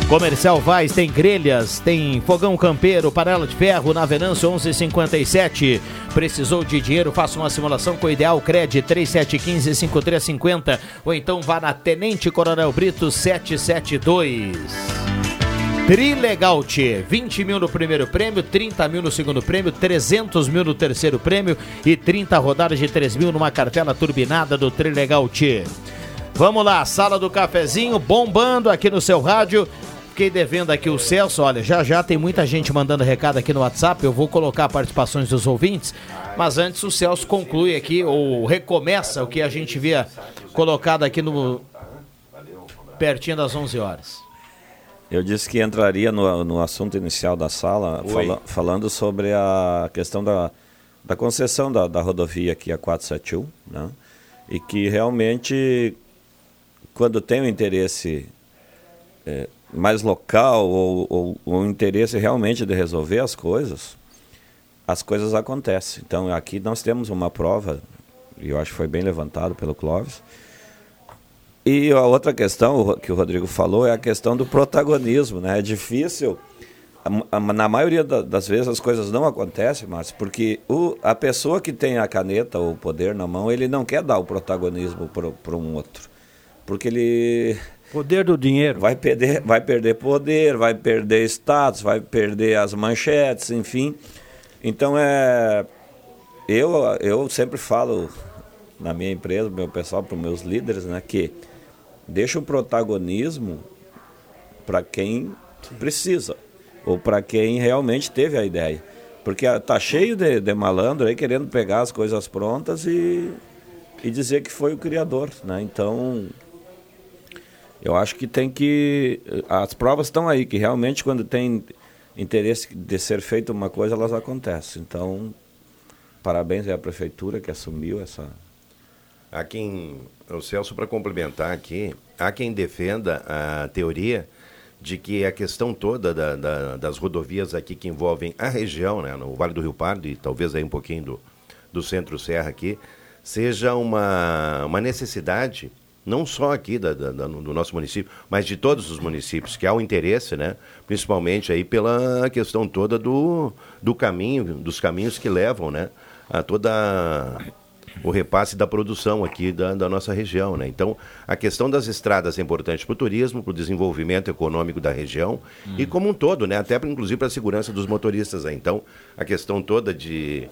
Comercial Vaz tem grelhas, tem fogão campeiro, panela de ferro na Venâncio 1157. Precisou de dinheiro? Faça uma simulação com o Ideal Cred 3715-5350 ou então vá na Tenente Coronel Brito 772. Trilegal Tchê, 20 mil no primeiro prêmio, 30 mil no segundo prêmio, 300 mil no terceiro prêmio e 30 rodadas de 3 mil numa cartela turbinada do Trilegal Tchê. Vamos lá, sala do cafezinho bombando aqui no seu rádio. Fiquei devendo aqui o Celso, olha, já já tem muita gente mandando recado aqui no WhatsApp, eu vou colocar participações dos ouvintes, mas antes o Celso conclui aqui, ou recomeça o que a gente via colocado aqui no... pertinho das 11 horas.
Eu disse que entraria no, no assunto inicial da sala, fala- falando sobre a questão da, da concessão da, da rodovia aqui, a 471, né? e que realmente, quando tem o interesse eh, mais local ou, ou, interesse realmente de resolver as coisas, as coisas acontecem. Então aqui nós temos uma prova, e eu acho que foi bem levantado pelo Clóvis. E a outra questão que o Rodrigo falou é a questão do protagonismo, né? É difícil, na maioria da- das vezes as coisas não acontecem, Márcio, porque o, a pessoa que tem a caneta ou o poder na mão, ele não quer dar o protagonismo para um outro, porque ele
Poder do dinheiro.
vai perder, vai perder poder, vai perder status, vai perder as manchetes, enfim. Então é eu eu sempre falo na minha empresa, meu pessoal, para os meus líderes, né, que deixa o protagonismo para quem precisa ou para quem realmente teve a ideia. Porque ah, tá cheio de, de malandro aí querendo pegar as coisas prontas e, e dizer que foi o criador, né? Então, eu acho que tem que. As provas estão aí, que realmente quando tem interesse de ser feita uma coisa, elas acontecem. Então, parabéns à prefeitura que assumiu essa.
Há quem, o Celso, para complementar aqui, há quem defenda a teoria de que a questão toda da- da- das rodovias aqui que envolvem a região, né, no Vale do Rio Pardo e talvez aí um pouquinho do, do Centro-Serra aqui, seja uma, uma necessidade, não só aqui da- da- do nosso município, mas de todos os municípios, que há um interesse, né, principalmente aí pela questão toda do, do caminho, dos caminhos que levam né, a toda o repasse da produção aqui da, da nossa região. Né? Então, a questão das estradas é importante para o turismo, para o desenvolvimento econômico da região e como um todo, né? até pra, inclusive para a segurança dos motoristas. Né? Então, a questão toda de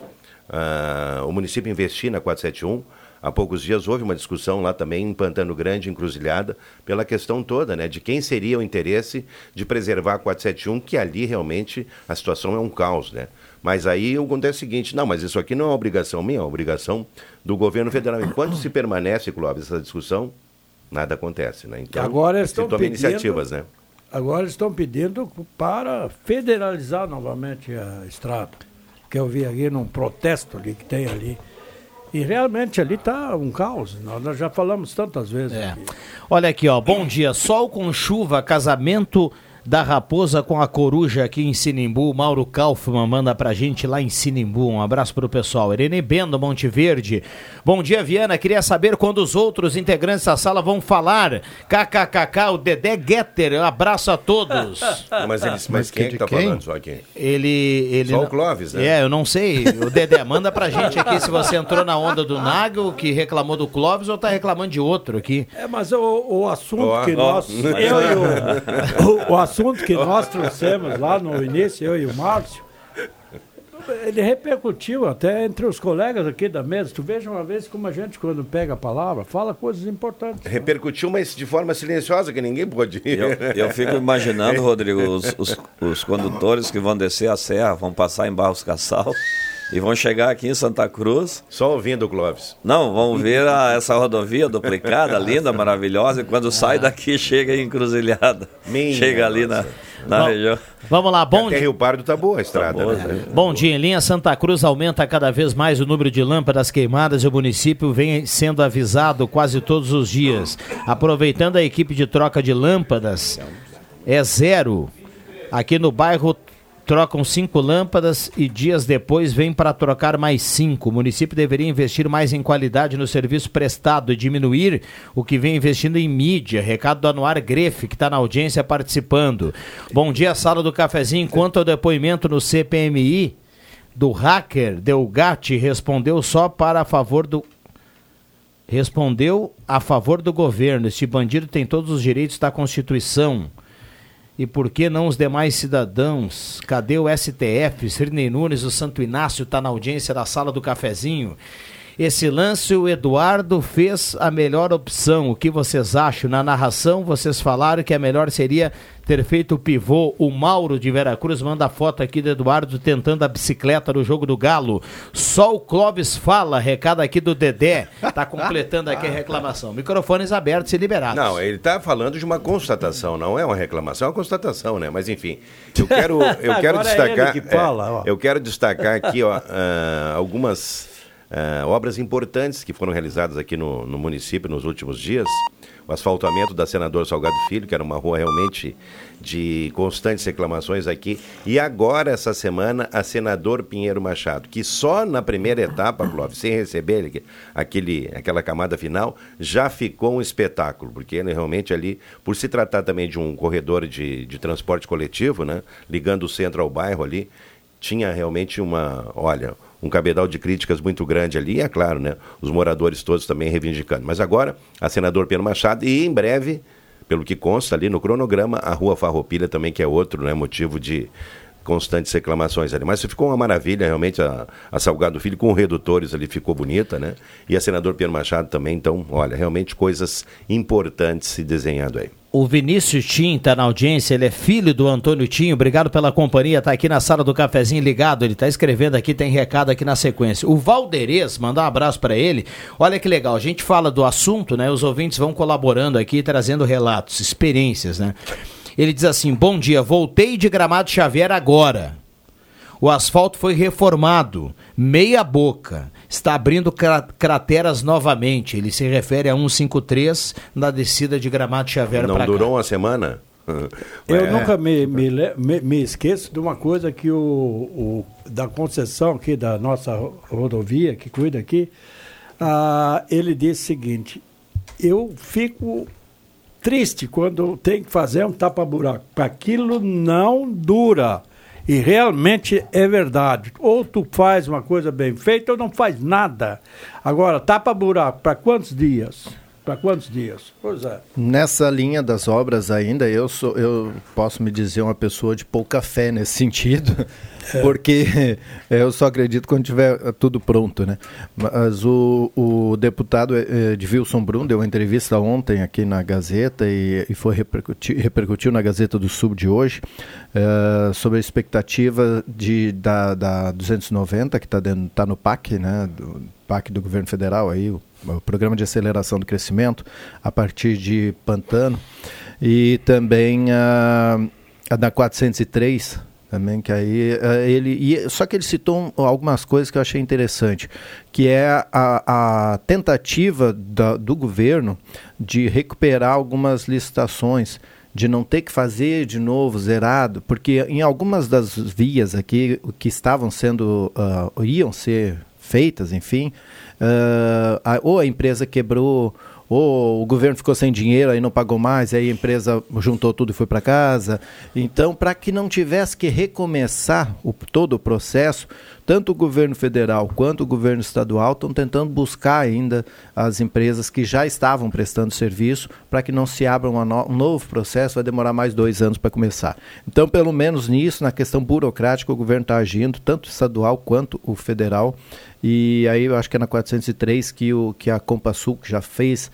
ah, o município investir na 471. Há poucos dias houve uma discussão lá também em Pantano Grande, encruzilhada, pela questão toda, né, de quem seria o interesse de preservar a 471, que ali realmente a situação é um caos, né? Mas aí acontece o seguinte, não, mas isso aqui não é uma obrigação minha, é uma obrigação do governo federal. Enquanto se permanece, Clóvis, essa discussão, nada acontece, né? Então,
Agora eles
se
estão
toma
pedindo-
iniciativas, né?
Agora eles estão pedindo para federalizar novamente a estrada. Que eu vi aqui num protesto ali que tem ali. E realmente ali está um caos. Nós, nós já falamos tantas vezes.
É.
aqui.
Olha aqui, ó. Bom dia. Sol com chuva, casamento da raposa com a coruja aqui em Sinimbu. Mauro Kaufmann manda pra gente lá em Sinimbu. Um abraço pro pessoal. Irene Bendo, Monte Verde. Bom dia, Viana. Queria saber quando os outros integrantes da sala vão falar. KKKK, o Dedé Getter. Um abraço a todos.
Mas, eles, mas quem é que tá falando só aqui?
Ele, ele
Só o Clóvis, né?
É, eu não sei. O Dedé, manda pra gente aqui se você entrou na onda do Nagel, que reclamou do Clóvis, ou tá reclamando de outro aqui.
É, mas o, o assunto
Ó,
que
ó.
nós. Eu e o, o, o assunto que nós trouxemos lá no início, eu e o Márcio, ele repercutiu até entre os colegas aqui da mesa. Tu veja uma vez como a gente, quando pega a palavra, fala coisas importantes.
Repercutiu, mas de forma silenciosa, que ninguém pôde.
Eu, eu fico imaginando, Rodrigo, os, os, os condutores que vão descer a serra, vão passar em Barros Cassal e vão chegar aqui em Santa Cruz.
Só ouvindo o Clóvis.
Não, vão ver a- essa rodovia duplicada, linda, maravilhosa, e quando sai daqui chega em encruzilhada.
Minha
chega ali na, na
Bom,
região.
Vamos lá, bom
Até
dia.
Rio Pardo tá boa a estrada,
boa,
né?
Bom dia, em linha Santa Cruz aumenta cada vez mais o número de lâmpadas queimadas e o município vem sendo avisado quase todos os dias. Aproveitando a equipe de troca de lâmpadas, é zero. Aqui no bairro trocam cinco lâmpadas e dias depois vem para trocar mais cinco. O município deveria investir mais em qualidade no serviço prestado e diminuir o que vem investindo em mídia. Recado do Anuar Grefe, que está na audiência participando. Bom dia, sala do cafezinho. Quanto ao depoimento no CPMI do hacker Delgatti, respondeu só para favor do respondeu a favor do governo. Este bandido tem todos os direitos da Constituição. E por que não os demais cidadãos? Cadê o STF? Sirnei Nunes, o Santo Inácio está na audiência da sala do cafezinho. Esse lance o Eduardo fez a melhor opção. O que vocês acham? Na narração, vocês falaram que a melhor seria ter feito o pivô. O Mauro de Veracruz manda foto aqui do Eduardo tentando a bicicleta no jogo do Galo. Só o Clóvis fala, recado aqui do Dedé. Tá completando aqui a reclamação. Microfones abertos e liberados.
Não, ele está falando de uma constatação, não é uma reclamação, é uma constatação, né? Mas enfim, eu quero, eu quero
é
destacar,
ele que fala, ó.
eu quero destacar aqui, ó, ah, algumas ah, obras importantes que foram realizadas aqui no, no município nos últimos dias. O asfaltamento da Senador Salgado Filho, que era uma rua realmente de constantes reclamações aqui. E agora, essa semana, a Senador Pinheiro Machado, que só na primeira etapa, Clóvis, sem receber ele, aquele, aquela camada final, já ficou um espetáculo, porque ele realmente ali, por se tratar também de um corredor de, de transporte coletivo, né, ligando o centro ao bairro ali, tinha realmente uma, olha, um cabedal de críticas muito grande ali, e é claro, né, os moradores todos também reivindicando. Mas agora, a senador Pedro Machado, e em breve, pelo que consta ali no cronograma, a Rua Farroupilha também, que é outro né, motivo de constantes reclamações ali. Mas ficou uma maravilha, realmente, a, a Salgado Filho com redutores ali ficou bonita, né? E a senador Pedro Machado também, então, olha, realmente coisas importantes se desenhando aí.
O Vinícius Tim está na audiência, ele é filho do Antônio Tim. Obrigado pela companhia, está aqui na sala do cafezinho ligado. Ele está escrevendo aqui, tem recado aqui na sequência. O Valderez, mandar um abraço para ele. Olha que legal, a gente fala do assunto, né? Os ouvintes vão colaborando aqui, trazendo relatos, experiências, né? Ele diz assim: Bom dia, voltei de Gramado Xavier agora. O asfalto foi reformado, meia boca. Está abrindo cra- crateras novamente. Ele se refere a 153 na descida de Gramado Xavier
Não
para cá.
durou uma semana?
Eu
É.
nunca me, me, me- me esqueço de uma coisa que o, o- da concessão aqui da nossa ro- rodovia, que cuida aqui, ah, ele disse o seguinte, eu fico triste quando tem que fazer um tapa-buraco. Aquilo não dura. E realmente é verdade. Ou tu faz uma coisa bem feita ou não faz nada. Agora, tapa-buraco, para quantos dias? Para quantos dias? Pois é.
Nessa linha das obras ainda, eu sou, eu posso me dizer uma pessoa de pouca fé nesse sentido, porque eu só acredito quando tiver tudo pronto, né? Mas o, o deputado eh, de Wilson Brum deu uma entrevista ontem aqui na Gazeta e, e foi repercutir, repercutiu na Gazeta do Sul de hoje eh, sobre a expectativa de, da, da 290 que está tá no PAC, né? Do, PAC do governo federal aí, o, o Programa de Aceleração do Crescimento, a partir de Pantano, e também a, a da 403, também, que aí eh, ele. E, só que ele citou um- algumas coisas que eu achei interessante, que é a, a tentativa da- do governo de recuperar algumas licitações de não ter que fazer de novo zerado, porque em algumas das vias aqui que estavam sendo, ah, iam ser feitas, enfim, ah, a- ou a empresa quebrou, ou o governo ficou sem dinheiro, aí não pagou mais, aí a empresa juntou tudo e foi para casa. Então, para que não tivesse que recomeçar o, todo o processo, tanto o governo federal quanto o governo estadual estão tentando buscar ainda as empresas que já estavam prestando serviço para que não se abra uma no- um novo processo, vai demorar mais dois anos para começar. Então, pelo menos nisso, na questão burocrática, o governo está agindo, tanto estadual quanto o federal. E aí eu acho que é na 403 que, o, que a Compasul, que já fez,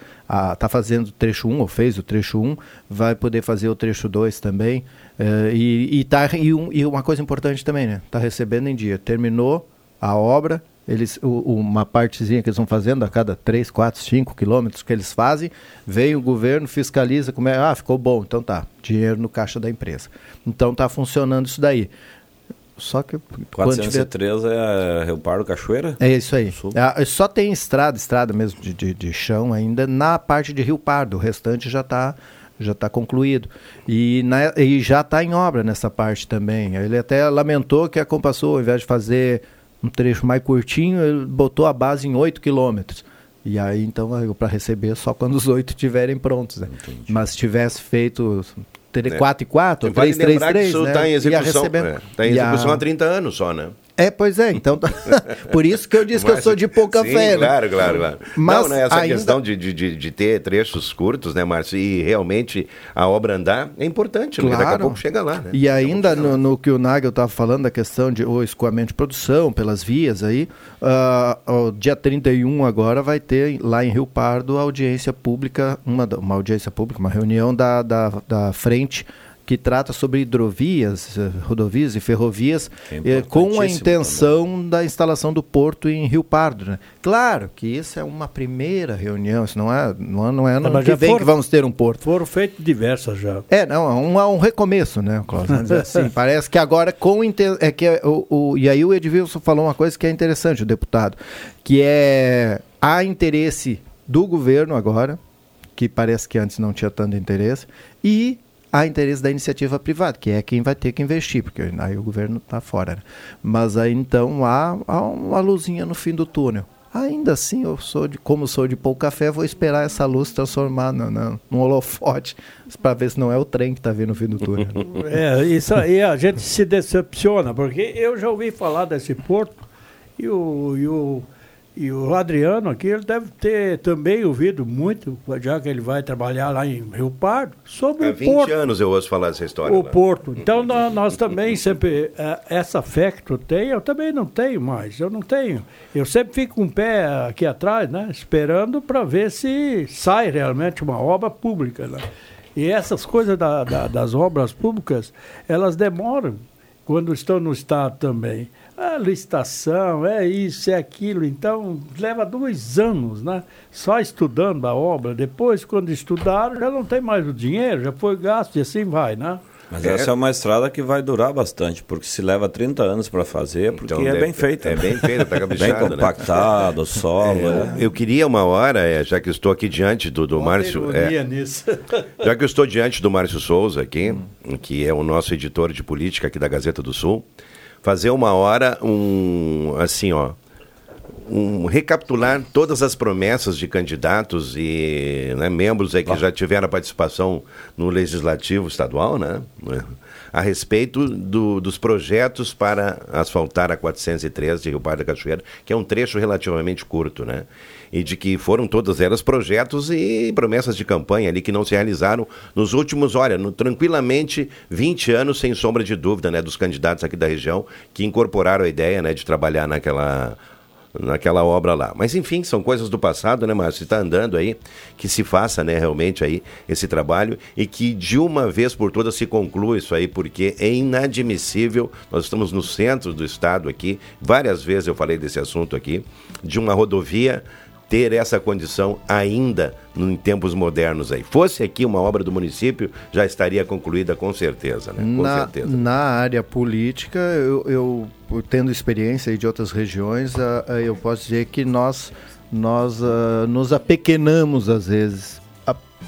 está fazendo o trecho 1, ou fez o trecho 1, vai poder fazer o trecho 2 também. Eh, e, e, tá, e, um- e uma coisa importante também, né? Está recebendo em dia. Terminou a obra, eles, uma partezinha que eles vão fazendo a cada 3, 4, 5 quilômetros que eles fazem, vem o governo, fiscaliza, como é, ah, ficou bom, então tá, dinheiro no caixa da empresa. Então tá funcionando isso daí. Só que quando tiver
403 é Rio Pardo Cachoeira?
é isso aí. Ah, só tem estrada, estrada mesmo de, de, de chão ainda na parte de Rio Pardo. O restante já está já tá concluído. E, na- e já está em obra nessa parte também. Ele até lamentou que a Compassul, ao invés de fazer um trecho mais curtinho, ele botou a base em 8 quilômetros. E aí, então, para receber só quando os oito estiverem prontos. Né? Mas se tivesse feito
É.
4 e 4,
Vale
3, 3,
lembrar que
3,
isso
né?
está em
Ia
execução.
recebendo.
é, tá em
E a-
execução há 30 anos só, né?
É, pois é. Então, tá- por isso que eu disse que eu
Mas-
sou de pouca
sim,
fé. né?
Claro, claro, claro.
Mas
não, né, essa
ainda-
questão de, de, de, ter trechos curtos, né, Márcio? E realmente a obra andar é importante, né? Daqui a
Claro.
pouco chega lá, né?
E ainda no, no que o Nagel estava falando, da questão de o escoamento de produção pelas vias aí, o dia 31 agora vai ter lá em Rio Pardo a audiência pública, uma, uma audiência pública, uma reunião da, da, da frente que trata sobre hidrovias, eh, rodovias e ferrovias,
É
eh, com a intenção da instalação do porto em Rio Pardo. Né? Claro que isso é uma primeira reunião, isso não é, não é, não é ano
mas
que vem
foram-
que vamos ter um porto.
Foram feitas diversas já.
É, não, é um, é um recomeço, né, Cláudio? Assim, parece que agora com é que é o, o- e aí o Edvilson falou uma coisa que é interessante, o deputado, que é há interesse do governo agora, que parece que antes não tinha tanto interesse, e há interesse da iniciativa privada, que é quem vai ter que investir, porque aí o governo está fora. né? Mas aí então há, há uma luzinha no fim do túnel. Ainda assim, eu sou de, como sou de pouco café, vou esperar essa luz transformar no, no, num holofote para ver se não é o trem que está vindo fim do túnel.
É, isso aí a gente se decepciona, porque eu já ouvi falar desse porto e o, e o, e o Adriano aqui, ele deve ter também ouvido muito, já que ele vai trabalhar lá em Rio Pardo, sobre
Há
o
20
porto.
anos eu ouço falar dessa história.
O
lá.
Porto. Então nó- nós também sempre eh, essa fé que tu tem, eu também não tenho mais. Eu não tenho. Eu sempre fico com o pé aqui atrás, né, esperando para ver se sai realmente uma obra pública. Né? E essas coisas da- da- das obras públicas, elas demoram quando estão no estado também. A licitação, é isso, é aquilo. Então, leva dois anos, né? Só estudando a obra. Depois, quando estudaram, já não tem mais o dinheiro, já foi gasto e assim vai, né?
Mas essa é uma estrada que vai durar bastante, porque se leva 30 anos para fazer, porque
Então,
é
deve-
bem feita.
É bem feita, tá
Bem
né?
compactado, o solo.
É,
né?
Eu queria uma hora, é, já que estou aqui diante do, do Márcio. é,
nisso.
Já que eu estou diante do Márcio Souza aqui, que é o nosso editor de política aqui da Gazeta do Sul, fazer uma hora um assim, ó, um recapitular todas as promessas de candidatos e né, membros aí que já tiveram participação no legislativo estadual, né? A respeito do- dos projetos para asfaltar a 403 de Rio Pardo da Cachoeira, que é um trecho relativamente curto, né? E de que foram todas elas projetos e promessas de campanha ali que não se realizaram nos últimos, olha, no- tranquilamente 20 anos, sem sombra de dúvida, né? Dos candidatos aqui da região que incorporaram a ideia, né? De trabalhar naquela naquela obra lá. Mas enfim, são coisas do passado, né, Márcio? Está andando aí, que se faça, né, realmente aí esse trabalho e que de uma vez por todas se conclua isso aí, porque é inadmissível. Nós estamos no centro do estado aqui, várias vezes eu falei desse assunto aqui, de uma rodovia ter essa condição ainda em tempos modernos aí. Fosse aqui uma obra do município, já estaria concluída com certeza, né? Com
na,
certeza.
na área política, eu, eu, tendo experiência de outras regiões, ah, ah, eu posso dizer que nós, nós ah, nos apequenamos às vezes,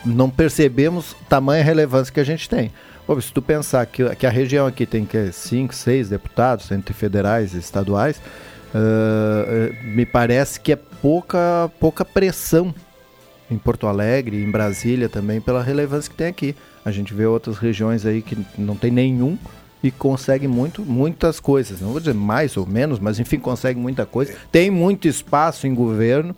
não percebemos tamanha relevância que a gente tem. Pô, se tu pensar que, que a região aqui tem que cinco, seis deputados, entre federais e estaduais, eh, me parece que é pouca, pouca pressão em Porto Alegre, em Brasília também, pela relevância que tem aqui. A gente vê outras regiões aí que não tem nenhum e consegue muito, muitas coisas. Não vou dizer mais ou menos, mas enfim, consegue muita coisa. Tem muito espaço em governo.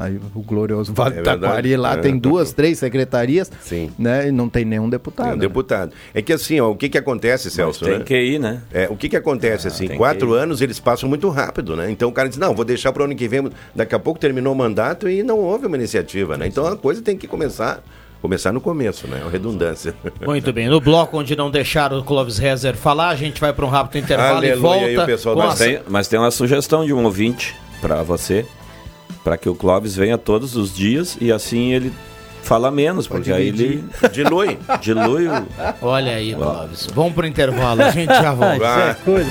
Aí o glorioso Vale
É.
Taquari lá
É.
tem duas, três secretarias, né? E não tem nenhum deputado.
É um
né?
deputado. É que assim, ó, o que que acontece, Celso?
tem
né?
que ir, né?
É, o que que acontece, assim,
tem
quatro anos eles passam muito rápido, né? Então o cara diz, não, vou deixar para o ano que vem, daqui a pouco terminou o mandato e não houve uma iniciativa, né? Então a coisa tem que começar, começar no começo, né? A redundância.
Muito bem, no bloco onde não deixaram o Clóvis Rezer falar, a gente vai para um rápido intervalo e
Aleluia,
volta.
aí o pessoal
com
da-
a-
Mas tem, mas tem uma sugestão de um ouvinte para você, para que o Clóvis venha todos os dias e assim ele fala menos, porque aí ele
dilui,
dilui o...
Olha aí, Clóvis. Vamos pro intervalo, a gente já volta.
Isso é coisa.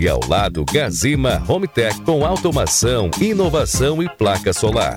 E ao lado, Gazima Home Tech com automação, inovação e placa solar.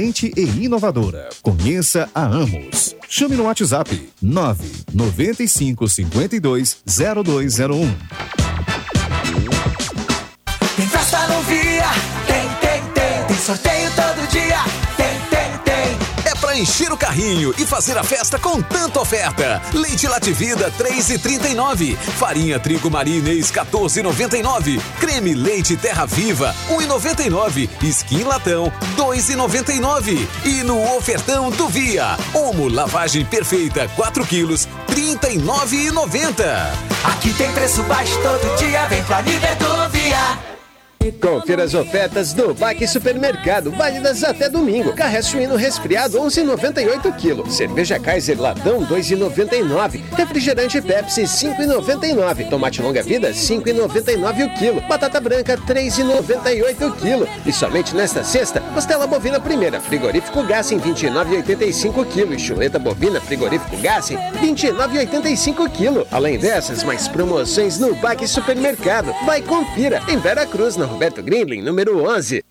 e inovadora. Conheça a Amos. Chame no WhatsApp 995 52 0201.
Tem festa no Via, tem, tem, tem. Tem sorteio todo dia,
encher o carrinho e fazer a festa com tanta oferta. Leite Lativida 3,39. Farinha Trigo Marinês 14,99. Creme Leite Terra Viva 1,99. Skin Latão 2,99. E no ofertão do Via, Omo Lavagem Perfeita 4 quilos 39,90.
Aqui tem preço baixo todo dia, vem pra Nivedo Via.
Confira as ofertas do Baque Supermercado, válidas até domingo. Carré suíno resfriado 11,98 kg. Cerveja Kaiser Latão 2,99. Refrigerante Pepsi 5,99. Tomate longa vida 5,99 o quilo. Batata branca 3,98 o quilo. E somente nesta sexta, costela bovina primeira, frigorífico Gassen 29,85 kg. E chuleta bovina frigorífico Gassen 29,85 kg. Além dessas, mais promoções no Baque Supermercado. Vai confira em Vera Cruz, na Roberto Grindlin, número 11.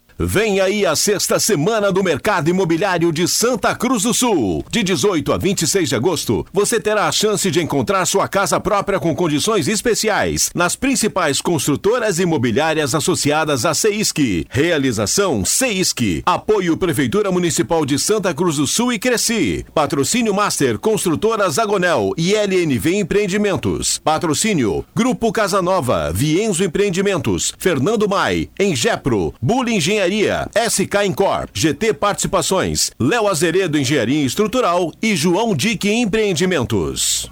Vem aí a sexta semana do mercado imobiliário de Santa Cruz do Sul. De 18 a 26 de agosto, você terá a chance de encontrar sua casa própria com condições especiais nas principais construtoras imobiliárias associadas à CEISC. Realização CEISC. Apoio Prefeitura Municipal de Santa Cruz do Sul e Cresci. Patrocínio Master Construtoras Agonel e LNV Empreendimentos. Patrocínio Grupo Casa Nova, Vienzo Empreendimentos, Fernando Mai, Engepro, Bullying Engenharia, SK Incorp, GT Participações, Léo Azeredo Engenharia Estrutural e João Dick Empreendimentos.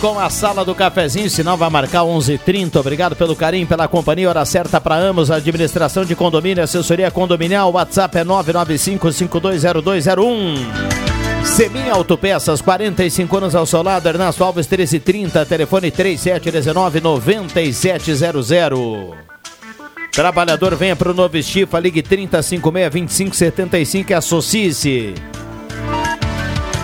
Com a sala do cafezinho, sinal vai marcar 11:30. Obrigado pelo carinho, pela companhia. Hora certa para ambos. Administração de condomínio, assessoria condominial. WhatsApp é 995520201. Semin Autopeças, 45 anos ao seu lado, Ernesto Alves 1330, telefone 3719-9700. Trabalhador, venha para o Novo Estifa, ligue 3056-2575 e associe-se.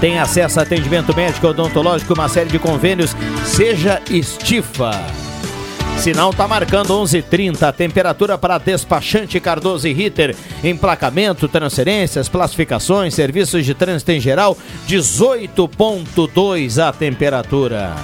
Tem acesso a atendimento médico odontológico, uma série de convênios. Seja Estifa. Sinal está marcando 11:30. Temperatura para despachante Cardoso e Ritter. Emplacamento, transferências, classificações, serviços de trânsito em geral. 18.2 a temperatura.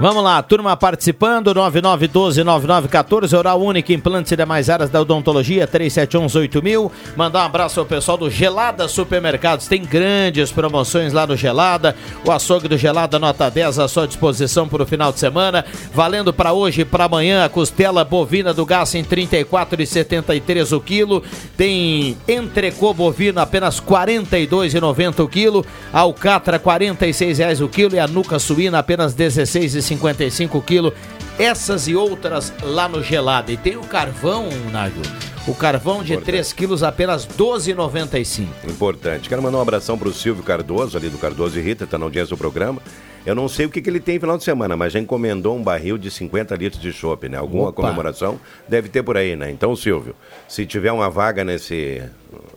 Vamos lá, turma participando, 9912-9914, Oral Única, implantes e demais áreas da odontologia, 3711-8000. Mandar um abraço ao pessoal do Gelada Supermercados, tem grandes promoções lá no Gelada. O açougue do Gelada, nota 10, à sua disposição para o final de semana. Valendo para hoje e para amanhã, a costela bovina do gás em 34,73 o quilo. Tem entrecô bovino apenas 42,90 o quilo. Alcatra, 46 reais o quilo. E a nuca suína, apenas 16,50 55 quilos. Essas e outras lá no Gelada. E tem o carvão, Nágio. O carvão de 3 quilos, apenas 12,95.
Importante. Quero mandar um abração pro Silvio Cardoso, ali do Cardoso e Rita, tá na audiência do programa. Eu não sei o que, que ele tem no final de semana, mas já encomendou um barril de 50 litros de chopp, né? Alguma
Opa.
comemoração deve ter por aí, né? Então, Silvio, se tiver uma vaga nesse.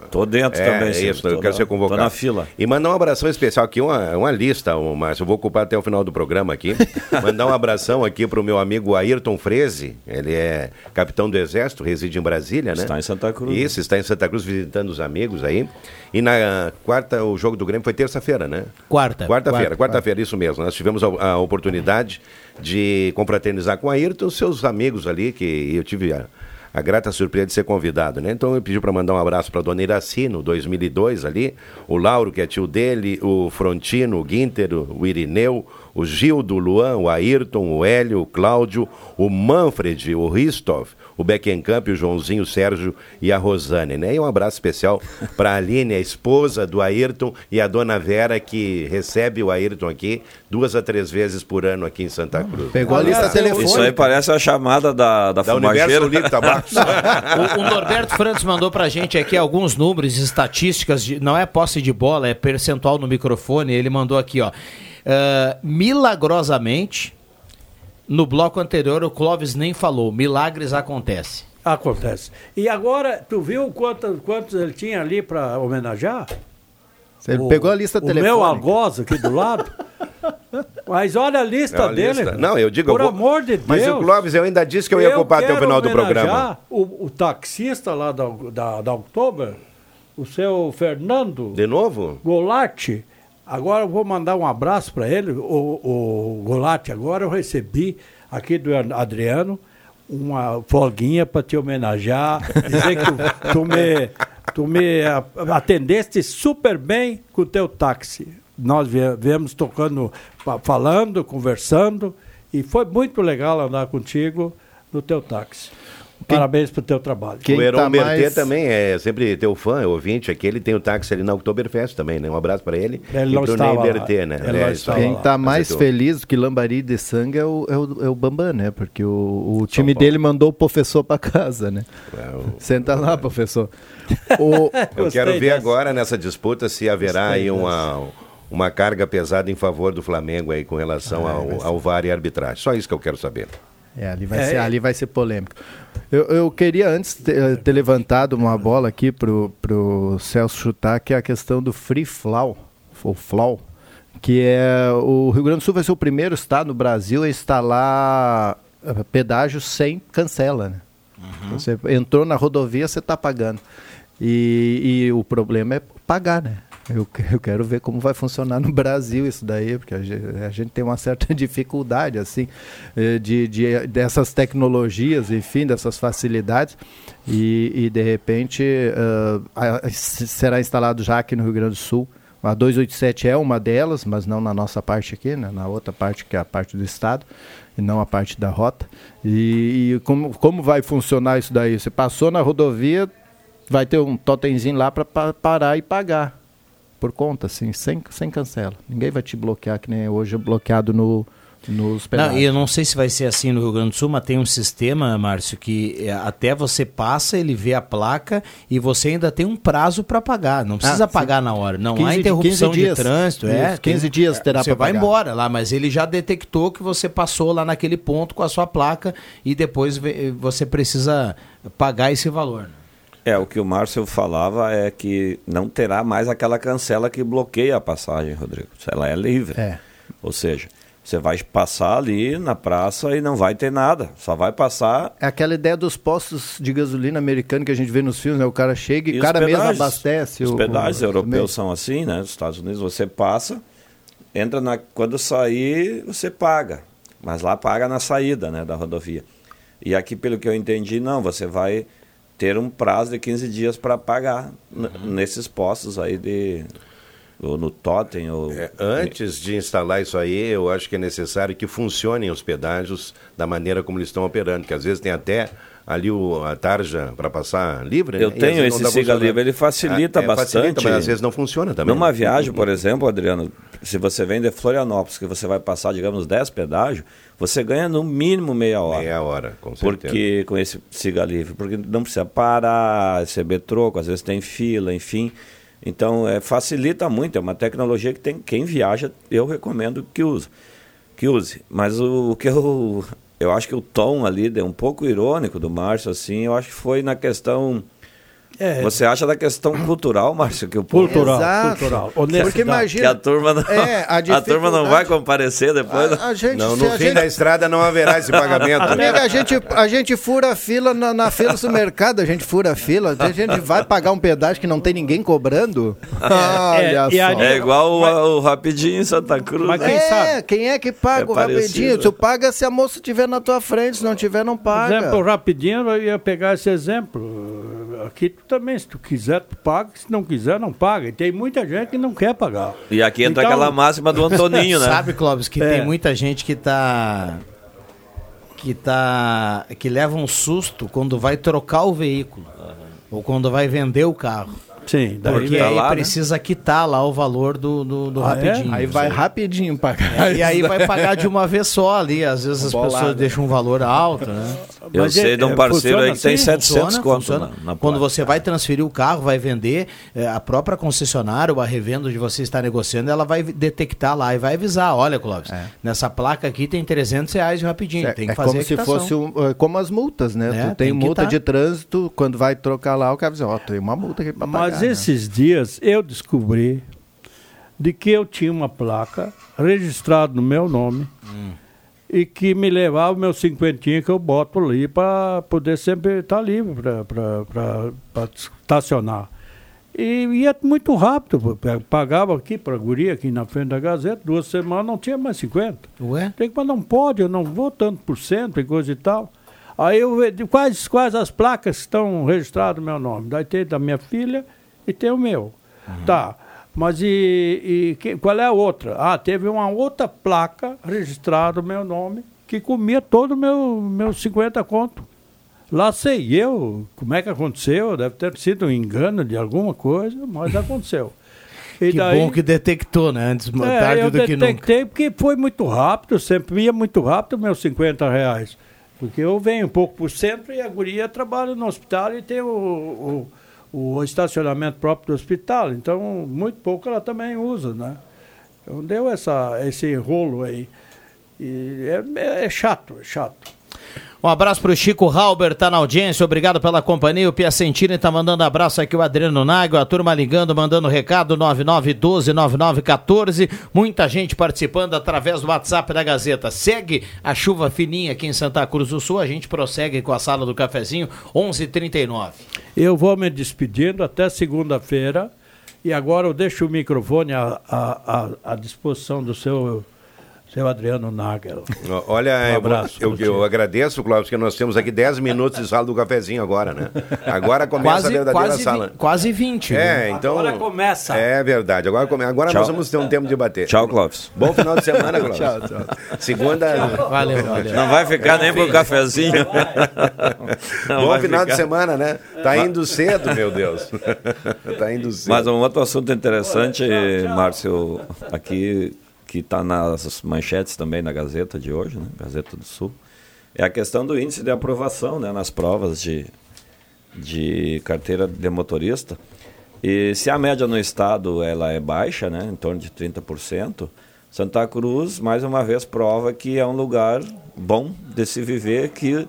Tô dentro
é,
também,
É
Silvio.
isso, eu quero
na-
ser convocado.
tô na fila.
E mandar um abração especial aqui, uma, uma lista, Márcio. Eu vou ocupar até o final do programa aqui. mandar um abração aqui pro meu amigo Ayrton Freze. Ele é capitão do Exército, reside em Brasília, né?
Está em Santa Cruz.
Isso, está em Santa Cruz visitando os amigos aí. E na quarta, o jogo do Grêmio foi terça-feira, né?
Quarta.
Quarta-feira,
Quarta,
quarta-feira, isso mesmo. Nós tivemos a, a oportunidade de confraternizar com a Ayrton, seus amigos ali, que eu tive a, a grata surpresa de ser convidado, né? Então eu pedi para mandar um abraço para dona Iraci, no 2002 ali, o Lauro, que é tio dele, o Frontino, o Guinter, o Irineu, o Gildo, o Luan, o Ayrton, o Hélio, o Cláudio, o Manfred, o Ristov, o Beckenkamp, o Joãozinho, o Sérgio e a Rosane, né? E um abraço especial para a Aline, a esposa do Ayrton, e a dona Vera, que recebe o Ayrton aqui duas a três vezes por ano aqui em Santa Cruz.
Pegou a lista telefônica.
Isso aí parece a chamada da, da,
Da. Universo Livre Tabaco.
O, o Norberto Frantes mandou pra gente aqui alguns números, estatísticas, de- não é posse de bola, é percentual no microfone. Ele mandou aqui, ó. Ah, milagrosamente, no bloco anterior, o Clóvis nem falou. Milagres acontecem.
Acontece. E agora, tu viu quantos, quantos ele tinha ali para homenagear?
Ele
O-
pegou a lista
o
telefônica.
meu algoz aqui do lado. Mas olha a lista
É
dele.
lista. Não, eu digo,
Por
eu vou-
amor de Deus.
Mas o Clóvis, eu ainda disse que eu ia ocupar até o final do programa.
O, o taxista lá da, da, da Oktober, o seu Fernando
De novo?
Golatti. Agora eu vou mandar um abraço para ele. O, o Golatti, agora eu recebi aqui do Adriano uma folguinha para te homenagear, dizer que tu, tu me, tu me atendeste super bem com o teu táxi. Nós vie- viemos tocando, fa- falando, conversando, e foi muito legal andar contigo no teu táxi. Parabéns pelo teu trabalho.
o Heron Bertê também é sempre teu fã, é ouvinte aqui. Ele tem o táxi ali na Oktoberfest também, né? Um abraço para ele.
Ele
e
não
pro
estava.
Bertê, né?
Ele
É,
estava.
Quem tá mais
Acertou.
feliz do que lambari de sangue é o, é o, é o Bambam, né? Porque o, o time dele mandou o professor pra casa, né? Senta lá, professor. O-
Eu quero ver agora nessa disputa se haverá
Gostei
aí uma, uma carga pesada em favor do Flamengo aí com relação
Ah,
ao,
vai ser.
ao VAR e arbitragem. Só isso que eu quero saber.
É, ali vai,
É.
ser, ali vai ser polêmico. Eu, eu queria antes ter, ter levantado uma bola aqui pro, pro Celso chutar, que é a questão do free flow, ou flow, que é o Rio Grande do Sul vai ser o primeiro estado no Brasil a instalar eh, pedágio sem cancela, né? Você entrou na rodovia, você está pagando. E, e o problema é pagar, né? Eu, eu quero ver como vai funcionar no Brasil isso daí, porque a gente, a gente tem uma certa dificuldade, assim, eh, de, de- dessas tecnologias, enfim, dessas facilidades. E, e, de repente, ah, a- será instalado já aqui no Rio Grande do Sul. A 287 é uma delas, mas não na nossa parte aqui, né? na outra parte que é a parte do Estado, e não a parte da rota. E, e como, como vai funcionar isso daí? Você passou na rodovia, vai ter um totemzinho lá para parar e pagar. Por conta, assim, sem, sem cancela. Ninguém vai te bloquear, que nem é hoje bloqueado no, nos
Não,
pedágios.
e eu não sei se vai ser assim no Rio Grande do Sul, mas tem um sistema, Márcio, que é, até você passa, ele vê a placa e você ainda tem um prazo para pagar. Não precisa
Ah, sim.
pagar na hora. Não
15
há interrupção
15
de trânsito. É,
Isso, 15 dias terá
Você vai
pagar.
embora lá, mas ele já detectou que você passou lá naquele ponto com a sua placa e depois você precisa pagar esse valor. né?
É, o que o Márcio falava é que não terá mais aquela cancela que bloqueia a passagem, Rodrigo. Ela é livre.
É.
Ou seja, você vai passar ali na praça e não vai ter nada. Só vai passar.
É aquela ideia dos postos de gasolina americano que a gente vê nos filmes, né? O cara chega e,
E
o cara mesmo abastece.
Os
o-
pedágios
o-
europeus são assim, né? Nos Estados Unidos você passa, entra na. Quando sair, você paga. Mas lá paga na saída né, da rodovia. E aqui, pelo que eu entendi, não, você vai ter um prazo de 15 dias para pagar
Uhum.
nesses postos aí de. Ou no Totem, ou.
É, Antes de instalar isso aí, eu acho que é necessário que funcionem os pedágios da maneira como eles estão operando, que às vezes tem até ali o, a tarja para passar livre. né?
Eu
às
tenho esse siga livre, ele facilita
Ah, é,
bastante.
Facilita, mas às vezes não funciona também.
Numa
né?
viagem, por exemplo, Adriano, se você vem de Florianópolis, que você vai passar, digamos, 10 pedágios, você ganha no mínimo meia hora.
Meia hora, com certeza.
Porque com esse siga livre, porque não precisa parar, receber troco, às vezes tem fila, enfim. Então, é, facilita muito, é uma tecnologia que tem quem viaja, eu recomendo que use. Que use. Mas o, o que eu eu acho que o tom ali é um pouco irônico do Márcio assim, eu acho que foi na questão
É.
Você acha da questão cultural, Márcio, que o povo
Cultural,
Exato.
cultural.
Porque
Honestidade.
imagina.
que a turma não,
É, a
a turma não vai comparecer depois.
A, a gente,
Não, no
a
fim
gente-
da estrada não haverá esse pagamento. né?
Amiga, a gente, a gente fura a fila na, na fila do mercado, a gente fura a fila, a gente vai pagar um pedágio que não tem ninguém cobrando. Olha
e
só.
É igual o, o Rapidinho em Santa Cruz.
Mas
né?
quem
é,
sabe?
quem é que paga
É
o rapidinho?
parecido.
Tu paga se a moça estiver na tua frente, se não tiver, não paga.
Exemplo, rapidinho, eu ia pegar esse exemplo. Aqui tu também, se tu quiser, tu paga, se não quiser, não paga. E tem muita gente que não quer pagar.
E aqui entra
Então-
aquela máxima do Antoninho, né?
Sabe, Clóvis, que
É.
tem muita gente que tá que tá que leva um susto quando vai trocar o veículo ou quando vai vender o carro.
Sim, daí
Porque
tá
aí
lá, né?
precisa quitar lá o valor do, do, do
Ah, é?
rapidinho.
Aí vai rapidinho pagar.
É, e aí vai pagar de uma vez só ali. Às vezes as
Bolado.
pessoas deixam um valor alto, né?
Eu
Mas
sei
é-
de um
é,
parceiro aí que tem
assim?
700
Funciona,
conto
funciona.
na, na
Quando você vai transferir o carro, vai vender, a própria concessionária ou a revenda onde você está negociando, ela vai detectar lá e vai avisar, olha, Clóvis, nessa placa aqui tem 300 reais de rapidinho,
É,
tem que
é
fazer
como se fosse um, é, como as multas, né?
É,
tu tem,
tem
multa de trânsito, quando vai trocar lá, o cara diz, ó, tem uma multa aqui pra pagar.
Mas
né?
esses dias eu descobri de que eu tinha uma placa registrada no meu nome e que me levava o meu cinquentinho que eu boto ali para poder sempre estar livre para estacionar. E ia muito rápido, pagava aqui para a guria, aqui na frente da Gazeta, duas semanas não tinha mais 50.
Ué?
Tem que, mas não pode, eu não vou tanto por cento e coisa e tal. Aí eu vejo quais, quais as placas estão registradas no meu nome. Daí tem da minha filha e tem o meu. Tá. Mas e, e que- qual é a outra? Ah, teve uma outra placa registrada no meu nome que comia todo o meu, meu 50 conto. Lá sei eu como é que aconteceu, deve ter sido um engano de alguma coisa, mas aconteceu. E
Que bom que detectou, né? Antes
é,
tarde
eu
do que nunca.
detectei porque foi muito rápido, sempre ia muito rápido meus 50 reais. Porque eu venho um pouco por centro e a guria trabalha no hospital e tem o, o, o estacionamento próprio do hospital. Então, muito pouco ela também usa, né? Então, deu essa, esse rolo aí. E é, é chato, é chato.
Um abraço pro Chico Halber, tá na audiência, obrigado pela companhia. O Piacentini tá mandando abraço aqui, o Adriano Nago, a turma ligando, mandando recado, 9912-9914. Muita gente participando através do WhatsApp da Gazeta. Segue a chuva fininha aqui em Santa Cruz do Sul, a gente prossegue com a sala do cafezinho, 11:39.
Eu vou me despedindo até segunda-feira. E agora eu deixo o microfone à, à- à disposição do seu seu Adriano Nagel.
Olha,
Um
eu,
abraço
eu, eu
ti.
agradeço, Cláudio, que nós temos aqui 10 minutos de sala do cafezinho agora, né? Agora começa
Quase-
a verdadeira
quase
sala.
vi- quase 20,
É,
né?
então.
Agora começa.
É verdade. Agora, come... agora
Tchau.
nós vamos ter um tempo de bater.
Tchau, Clóvis.
Bom final de semana, Cláudio.
Tchau, tchau.
Segunda.
Valeu, valeu.
Não vai ficar nem pro cafezinho. Não
Bom final de
ficar.
semana, né? Tá indo cedo, meu Deus. tá indo cedo.
Mas um outro assunto interessante, Márcio, aqui que está nas manchetes também na Gazeta de hoje, né? Gazeta do Sul, é a questão do índice de aprovação né? nas provas de, de carteira de motorista. E se a média no estado ela é baixa, né? em torno de 30%, Santa Cruz, mais uma vez, prova que é um lugar bom de se viver, que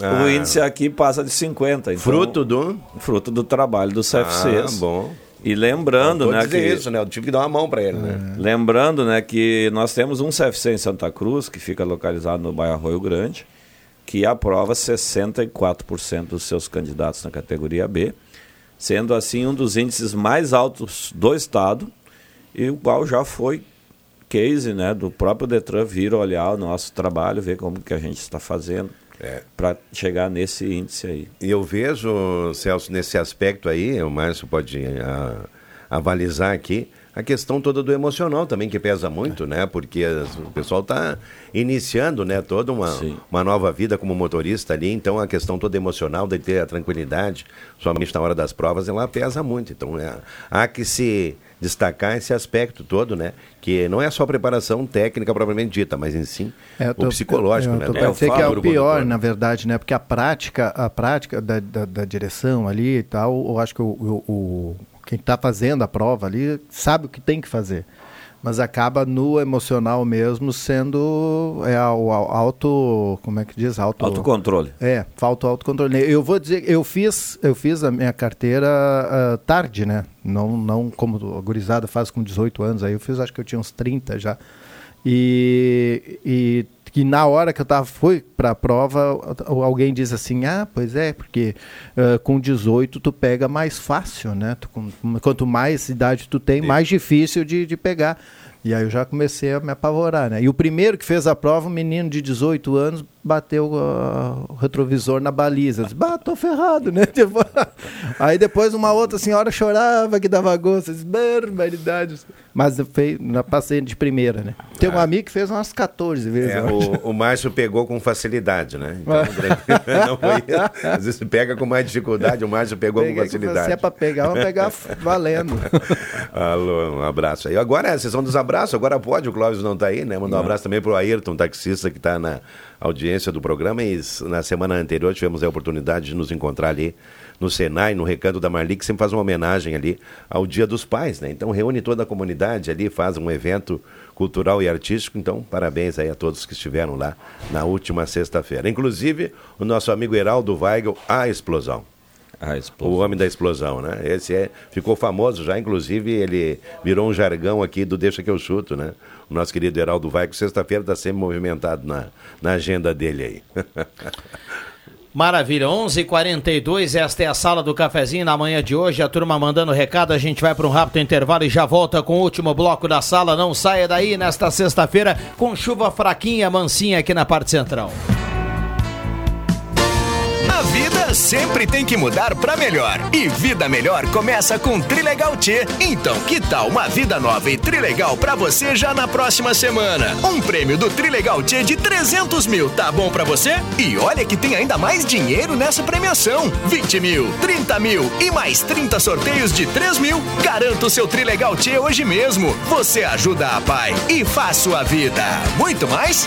Ah.
o índice aqui passa de 50%. Então,
Fruto do.
fruto do trabalho dos CFCs.
Ah, bom.
E lembrando,
Vou
né,
dizer
que
isso, né? Eu tive que dar uma mão para ele, né?
lembrando, né, que nós temos um CFC em Santa Cruz que fica localizado no bairro Arroio Grande, que aprova 64% dos seus candidatos na categoria B, sendo assim um dos índices mais altos do estado e o qual já foi case, né, do próprio Detran vir olhar o nosso trabalho, ver como que a gente está fazendo
É.
para chegar nesse índice aí.
E eu vejo, Celso, nesse aspecto aí, o Márcio pode ah, avalizar aqui, a questão toda do emocional também, que pesa muito, né? Porque o pessoal está iniciando, né, toda uma, uma nova vida como motorista ali, então a questão toda emocional de ter a tranquilidade, somente na hora das provas, ela pesa muito. Então, é, há que se destacar esse aspecto todo, né? Que não é só preparação técnica propriamente dita, mas em si
É, eu tô-
o psicológico,
eu
né?
tô pra dizer que é o pior, na verdade, né? Porque a prática, a prática da, da, da direção ali e tal, eu acho que o, o- o- quem está fazendo a prova ali sabe o que tem que fazer. Mas acaba no emocional mesmo sendo é, o, auto. Como é que diz? Auto,
Autocontrole.
É, falta o autocontrole. Eu vou dizer, eu fiz, eu fiz a minha carteira ah, tarde, né? Não, não como a gurizada faz com 18 anos, aí eu fiz, acho que eu tinha uns 30 já. E, e que na hora que eu tava, fui para a prova, alguém diz assim, ah, pois é, porque ah, com 18 tu pega mais fácil, né? Tu, com- quanto mais idade tu tem, mais difícil de, de pegar. E aí eu já comecei a me apavorar, né? E o primeiro que fez a prova, um menino de 18 anos, bateu ah, o retrovisor na baliza. Disse, bah, tô ferrado, né? Tipo, aí depois uma outra senhora chorava que dava gosto. Disse, barbaridade. Mas eu fei, passei de primeira, né? Tem um amigo que fez umas 14 vezes.
É, o, o Márcio pegou com facilidade, né? Então, não foi- às vezes pega com mais dificuldade, o Márcio pegou
Peguei
com facilidade.
Se é pra pegar, vamos pegar valendo.
Alô, um abraço aí. Agora é a sessão dos abraços, agora pode, o Clóvis não está aí, né? Mandar um abraço também pro Ayrton, taxista que está na audiência do programa. E na semana anterior tivemos a oportunidade de nos encontrar ali no Senai, no Recanto da Marli, que sempre faz uma homenagem ali ao Dia dos Pais, né? Então reúne toda a comunidade ali, faz um evento cultural e artístico. Então, parabéns aí a todos que estiveram lá na última sexta-feira. Inclusive, o nosso amigo Heraldo Weigel, a explosão.
A explosão.
O homem da explosão, né? Esse é, ficou famoso já, inclusive ele virou um jargão aqui do Deixa que eu chuto, né? O nosso querido Heraldo Vai, que sexta-feira está sempre movimentado na, na agenda dele aí.
Maravilha, 11:42 h 42 esta é a sala do cafezinho na manhã de hoje. A turma mandando recado, a gente vai para um rápido intervalo e já volta com o último bloco da sala. Não saia daí nesta sexta-feira com chuva fraquinha, mansinha aqui na parte central.
A vida sempre tem que mudar pra melhor. E vida melhor começa com Trilegal T. Então, que tal uma vida nova e Trilegal pra você já na próxima semana? Um prêmio do Trilegal T de 300 mil, tá bom pra você? E olha que tem ainda mais dinheiro nessa premiação: 20 mil, 30 mil e mais 30 sorteios de 3 mil. Garanta o seu Trilegal T hoje mesmo. Você ajuda a pai e faz sua vida. Muito mais?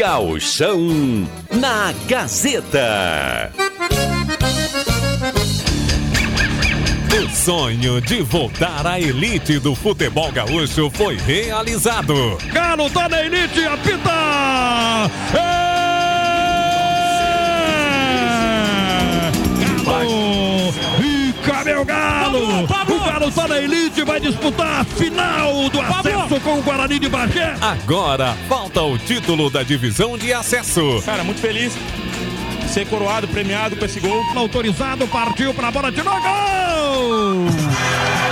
Gauchão na Gazeta.
O sonho de voltar à elite do futebol gaúcho foi realizado.
Galo tá na elite, apita! É! Galo! Fica meu Galo! O Galo tá na elite, vai disputar a final do acesso com o Guarani de Bagé.
Agora falta o título da divisão de acesso.
Cara, muito feliz ser coroado, premiado com esse gol. Autorizado, partiu pra bola de novo. Gol!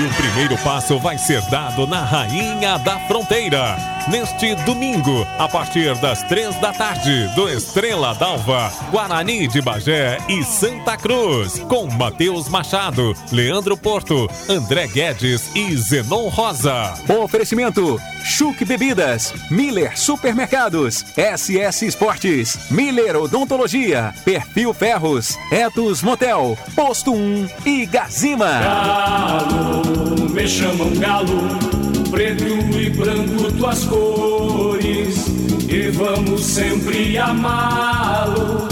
E o primeiro passo vai ser dado na Rainha da Fronteira. Neste domingo, a partir das três da tarde, do Estrela d'Alva, Guarani de Bagé e Santa Cruz, com Matheus Machado, Leandro Porto, André Guedes e Zenon Rosa.
Oferecimento: Chuc Bebidas, Miller Supermercados, SS Esportes, Miller Odontologia, Perfil Ferros, Etos Motel, Posto 1 e Gazima.
Me chamam galo, preto e branco tuas cores, e vamos sempre amá-lo,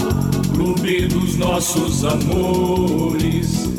clube dos nossos amores.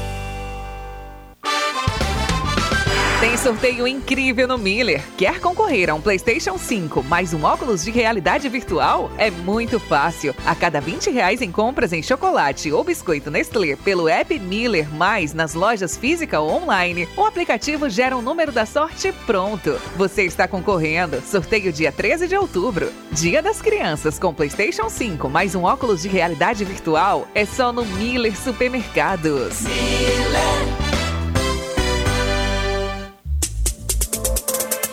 sorteio incrível no Miller. Quer concorrer a um PlayStation 5 mais um óculos de realidade virtual? É muito fácil. A cada 20 reais em compras em chocolate ou biscoito Nestlé pelo app Miller mais nas lojas física ou online, o aplicativo gera um número da sorte pronto. Você está concorrendo. Sorteio dia 13 de outubro. Dia das Crianças com PlayStation 5 mais um óculos de realidade virtual é só no Miller Supermercados.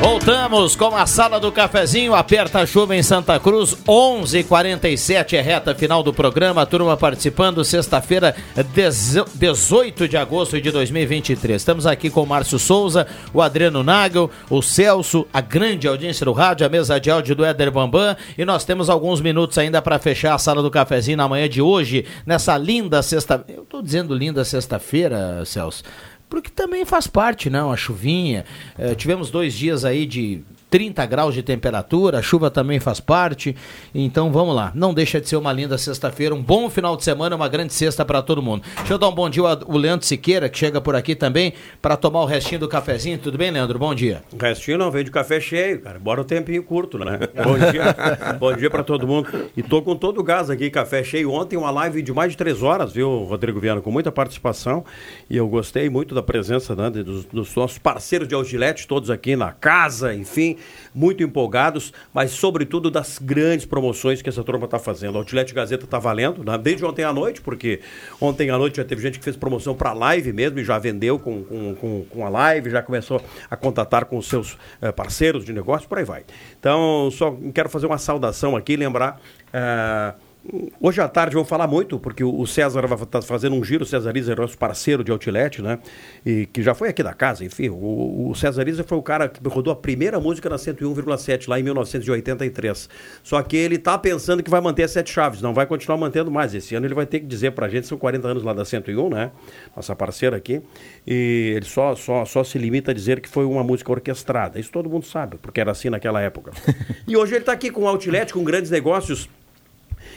Voltamos com a sala do cafezinho, aperta a chuva em Santa Cruz, 11:47 é reta final do programa, turma participando, sexta-feira, 18 de agosto de 2023. Estamos aqui com o Márcio Souza, o Adriano Nagel, o Celso, a grande audiência do rádio, a mesa de áudio do Éder Bambam, e nós temos alguns minutos ainda para fechar a sala do cafezinho na manhã de hoje, nessa linda sexta, eu tô dizendo linda sexta-feira, Celso, porque também faz parte, não, a chuvinha. Eh, tivemos dois dias aí de 30 graus de temperatura, a chuva também faz parte. Então vamos lá, não deixa de ser uma linda sexta-feira, um bom final de semana, uma grande sexta para todo mundo. Deixa eu dar um bom dia ao Leandro Siqueira, que chega por aqui também, para tomar o restinho do cafezinho. Tudo bem, Leandro? Bom dia.
O restinho não, veio de café cheio, cara. Bora o tempinho curto, né? Bom dia. bom dia para todo mundo. E tô com todo o gás aqui, café cheio. Ontem uma live de mais de três horas, viu, Rodrigo Viana, com muita participação. E eu gostei muito da presença né, dos, dos nossos parceiros de Algilete, todos aqui na casa, enfim muito empolgados, mas sobretudo das grandes promoções que essa turma está fazendo. A Outlet Gazeta está valendo, né? desde ontem à noite, porque ontem à noite já teve gente que fez promoção para live mesmo e já vendeu com, com, com, com, a live, já começou a contatar com os seus eh, parceiros de negócio, por aí vai. Então, só quero fazer uma saudação aqui, lembrar. Eh, Hoje à tarde vou falar muito, porque o César vai estar fazendo um giro, o César Isa é nosso parceiro de outlet, né? E que já foi aqui da casa, enfim. O, o César Isa foi o cara que rodou a primeira música na 101,7 lá em 1983. Só que ele tá pensando que vai manter as sete chaves, não vai continuar mantendo mais. Esse ano ele vai ter que dizer pra gente, são 40 anos lá da 101, né? Nossa parceira aqui. E ele só, só, só se limita a dizer que foi uma música orquestrada. Isso todo mundo sabe, porque era assim naquela época. e hoje ele tá aqui com o outlet, com grandes negócios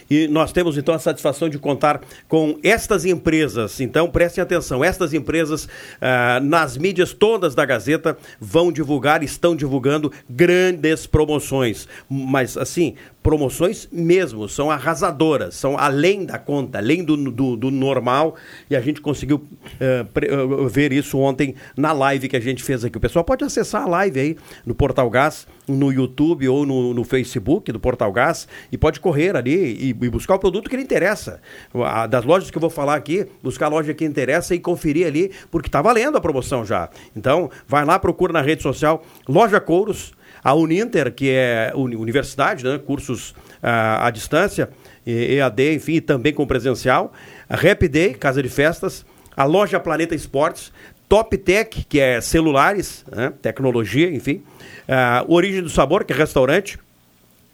E nós temos então a satisfação de contar com estas empresas. Então prestem atenção, estas empresas ah, nas mídias todas da Gazeta vão divulgar, estão divulgando grandes promoções. Mas assim, promoções mesmo, são arrasadoras, são além da conta, além do, do, do normal. E a gente conseguiu eh, eh, ver isso ontem na live que a gente fez aqui. O pessoal pode acessar a live aí no Portal Gás, no YouTube ou no, no Facebook do Portal Gás e pode correr ali e, e buscar o produto que lhe interessa. A- das lojas que eu vou falar aqui, buscar a loja que interessa e conferir ali, porque está valendo a promoção já. Então, vai lá, procura na rede social Loja Couros. A Uninter, que é uni- universidade, né? cursos ah, à distância, EAD, enfim, também com presencial. A Rap Day, casa de festas. A loja Planeta Esportes. Top Tech, que é celulares, né? tecnologia, enfim. Ah, Origem do Sabor, que é restaurante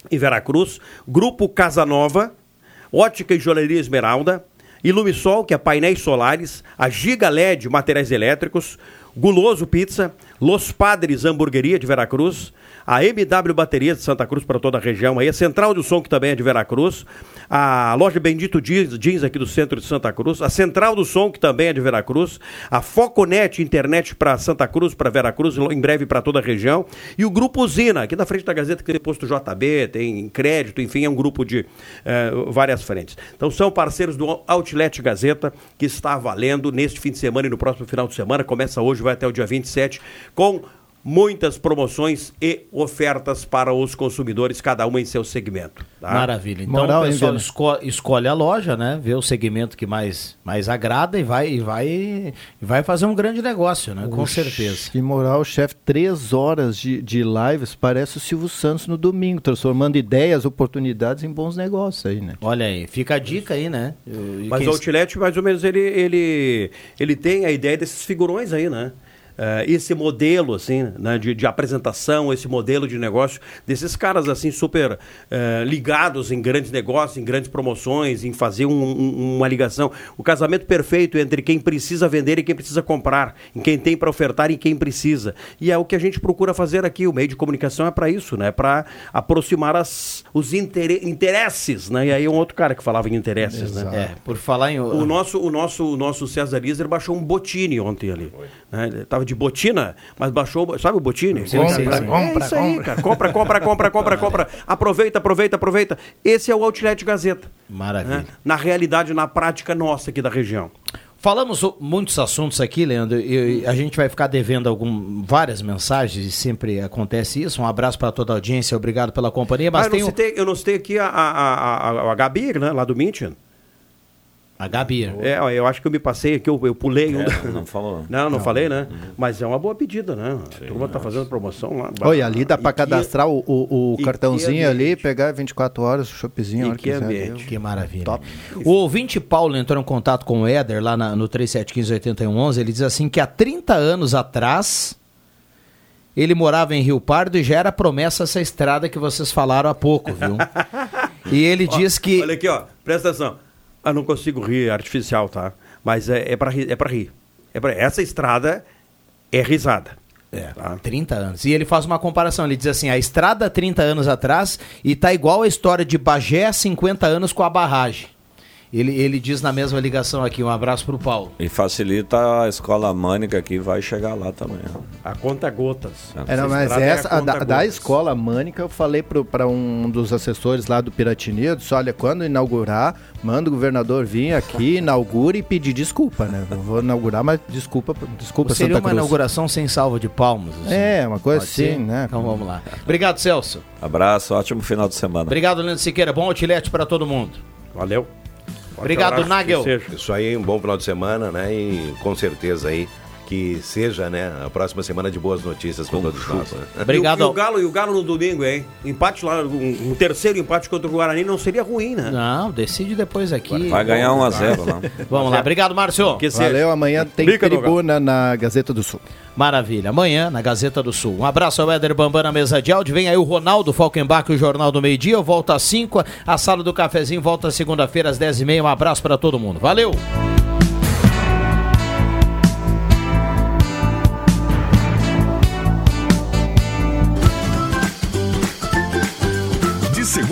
em Veracruz. Grupo Casa Nova. Ótica e Joalheria Esmeralda. Ilumisol, que é painéis solares. A Giga LED, materiais elétricos. Guloso Pizza. Los Padres Hamburgueria de Veracruz. A MW Baterias de Santa Cruz para toda a região. Aí a Central do Som, que também é de Veracruz. A loja Bendito Jeans, Jeans aqui do centro de Santa Cruz. A Central do Som, que também é de Veracruz. A Foconet Internet para Santa Cruz, para Veracruz, em breve para toda a região. E o Grupo Usina, aqui na frente da Gazeta, que tem posto JB, tem crédito, enfim, é um grupo de eh, várias frentes. Então são parceiros do Outlet Gazeta, que está valendo neste fim de semana e no próximo final de semana. Começa hoje, vai até o dia 27, com muitas promoções e ofertas para os consumidores, cada uma em seu segmento. tá?
Maravilha. Então
Moral,
o pessoal esco- escolhe a loja, né? Vê o segmento que mais, mais agrada e vai, e vai, e vai fazer um grande negócio, né? Com certeza.
Que moral, chefe. Três horas de, de lives, parece o Silvio Santos no domingo, transformando ideias, oportunidades em bons negócios aí, né?
Olha aí, fica a dica aí, né? E
Mas
quem-
o Outlet, mais ou menos, ele, ele, ele tem a ideia desses figurões aí, né? Eh, esse modelo, assim, né, de, de apresentação, esse modelo de negócio, desses caras, assim, super eh, ligados em grandes negócios, em grandes promoções, em fazer um- um- uma ligação. O casamento perfeito entre quem precisa vender e quem precisa comprar, em quem tem para ofertar e quem precisa. E é o que a gente procura fazer aqui. O meio de comunicação é para isso, né? Para aproximar as, os intere- interesses, né? E aí é um outro cara que falava em interesses, né?
É, por falar em.
O nosso, o nosso, o nosso César Iser baixou um botine ontem ali. Né? Ele tava de botina, mas baixou. Sabe o botine?
Sim, sim, sim.
é
Compra,
isso aí,
compra.
cara. Compra, compra, compra, compra, compra. Aproveita, aproveita, aproveita. Esse é o Outlet Gazeta.
Maravilha.
né? Na realidade, na prática nossa aqui da região.
Falamos muitos assuntos aqui, Leandro, e a gente vai ficar devendo algum, várias mensagens, e sempre acontece isso. Um abraço para toda a audiência, obrigado pela companhia. Mas
Ah, eu,
tem
não
o-
citei, eu não citei aqui a, a, a, a, Gabi, né? Lá do München.
A Gabi.
É, ó, eu acho que eu me passei aqui, eu, eu pulei um.
É, não falou.
Não, não, falei, né? Mas é uma boa pedida, né? A turma tá fazendo promoção lá.
Olha, ali dá pra
E que-
cadastrar o, o-
e
cartãozinho ali, pegar 24 horas, o
E
hora
que
quiser?
Que maravilha.
Top.
O ouvinte Paulo entrou em contato com o Éder lá na- no 3715-8111. Ele diz assim que há 30 anos atrás ele morava em Rio Pardo e já era promessa essa estrada que vocês falaram há pouco, viu? e ele diz que.
Olha aqui, ó, presta atenção. Ah, não consigo rir artificial, tá? Mas é, é para rir, é para rir. É pra... Essa estrada é risada.
É, 30 anos. E ele faz uma comparação, ele diz assim, a estrada há 30 anos atrás e tá igual a história de Bagé há 50 anos com a barragem. Ele, ele diz na mesma ligação aqui, um abraço pro Paulo.
E facilita a escola mânica que vai chegar lá também.
A conta gotas.
É, não, mas essa, a da, da escola Mânica, eu falei para um dos assessores lá do Piratini, eu disse, olha, quando inaugurar, manda o governador vir aqui, inaugure e pedir desculpa, né? Eu vou inaugurar, mas desculpa, desculpa
Seria
Santa
uma
Cruz.
inauguração sem salva de palmas. assim.
É, uma coisa
Pode ser?
assim, né?
Então vamos lá. Obrigado, Celso.
Abraço, ótimo final de semana.
Obrigado, Leandro Siqueira. Bom outlet para todo mundo.
Valeu.
Obrigado, Nagel.
Isso aí, um bom final de semana, né? E com certeza aí que seja, né, a próxima semana de boas notícias para todos nós. Né?
Obrigado.
E o, e o Galo, e o Galo no domingo, hein? Empate lá, um, um terceiro empate contra o Guarani não seria ruim, né?
Não, decide depois aqui.
Vai ganhar 1 a 0 lá.
Vamos lá. Obrigado, Márcio.
Que seja.
Valeu, amanhã tem
Bica do
tribuna na Gazeta do Sul.
Maravilha. Amanhã, na Gazeta do Sul. Um abraço ao Éder Bambam na mesa de áudio. Vem aí o Ronaldo Falkenbach, o Jornal do Meio Dia. Eu volto às 5. A sala do cafezinho volta segunda-feira às 10h30. Um abraço para todo mundo. Valeu!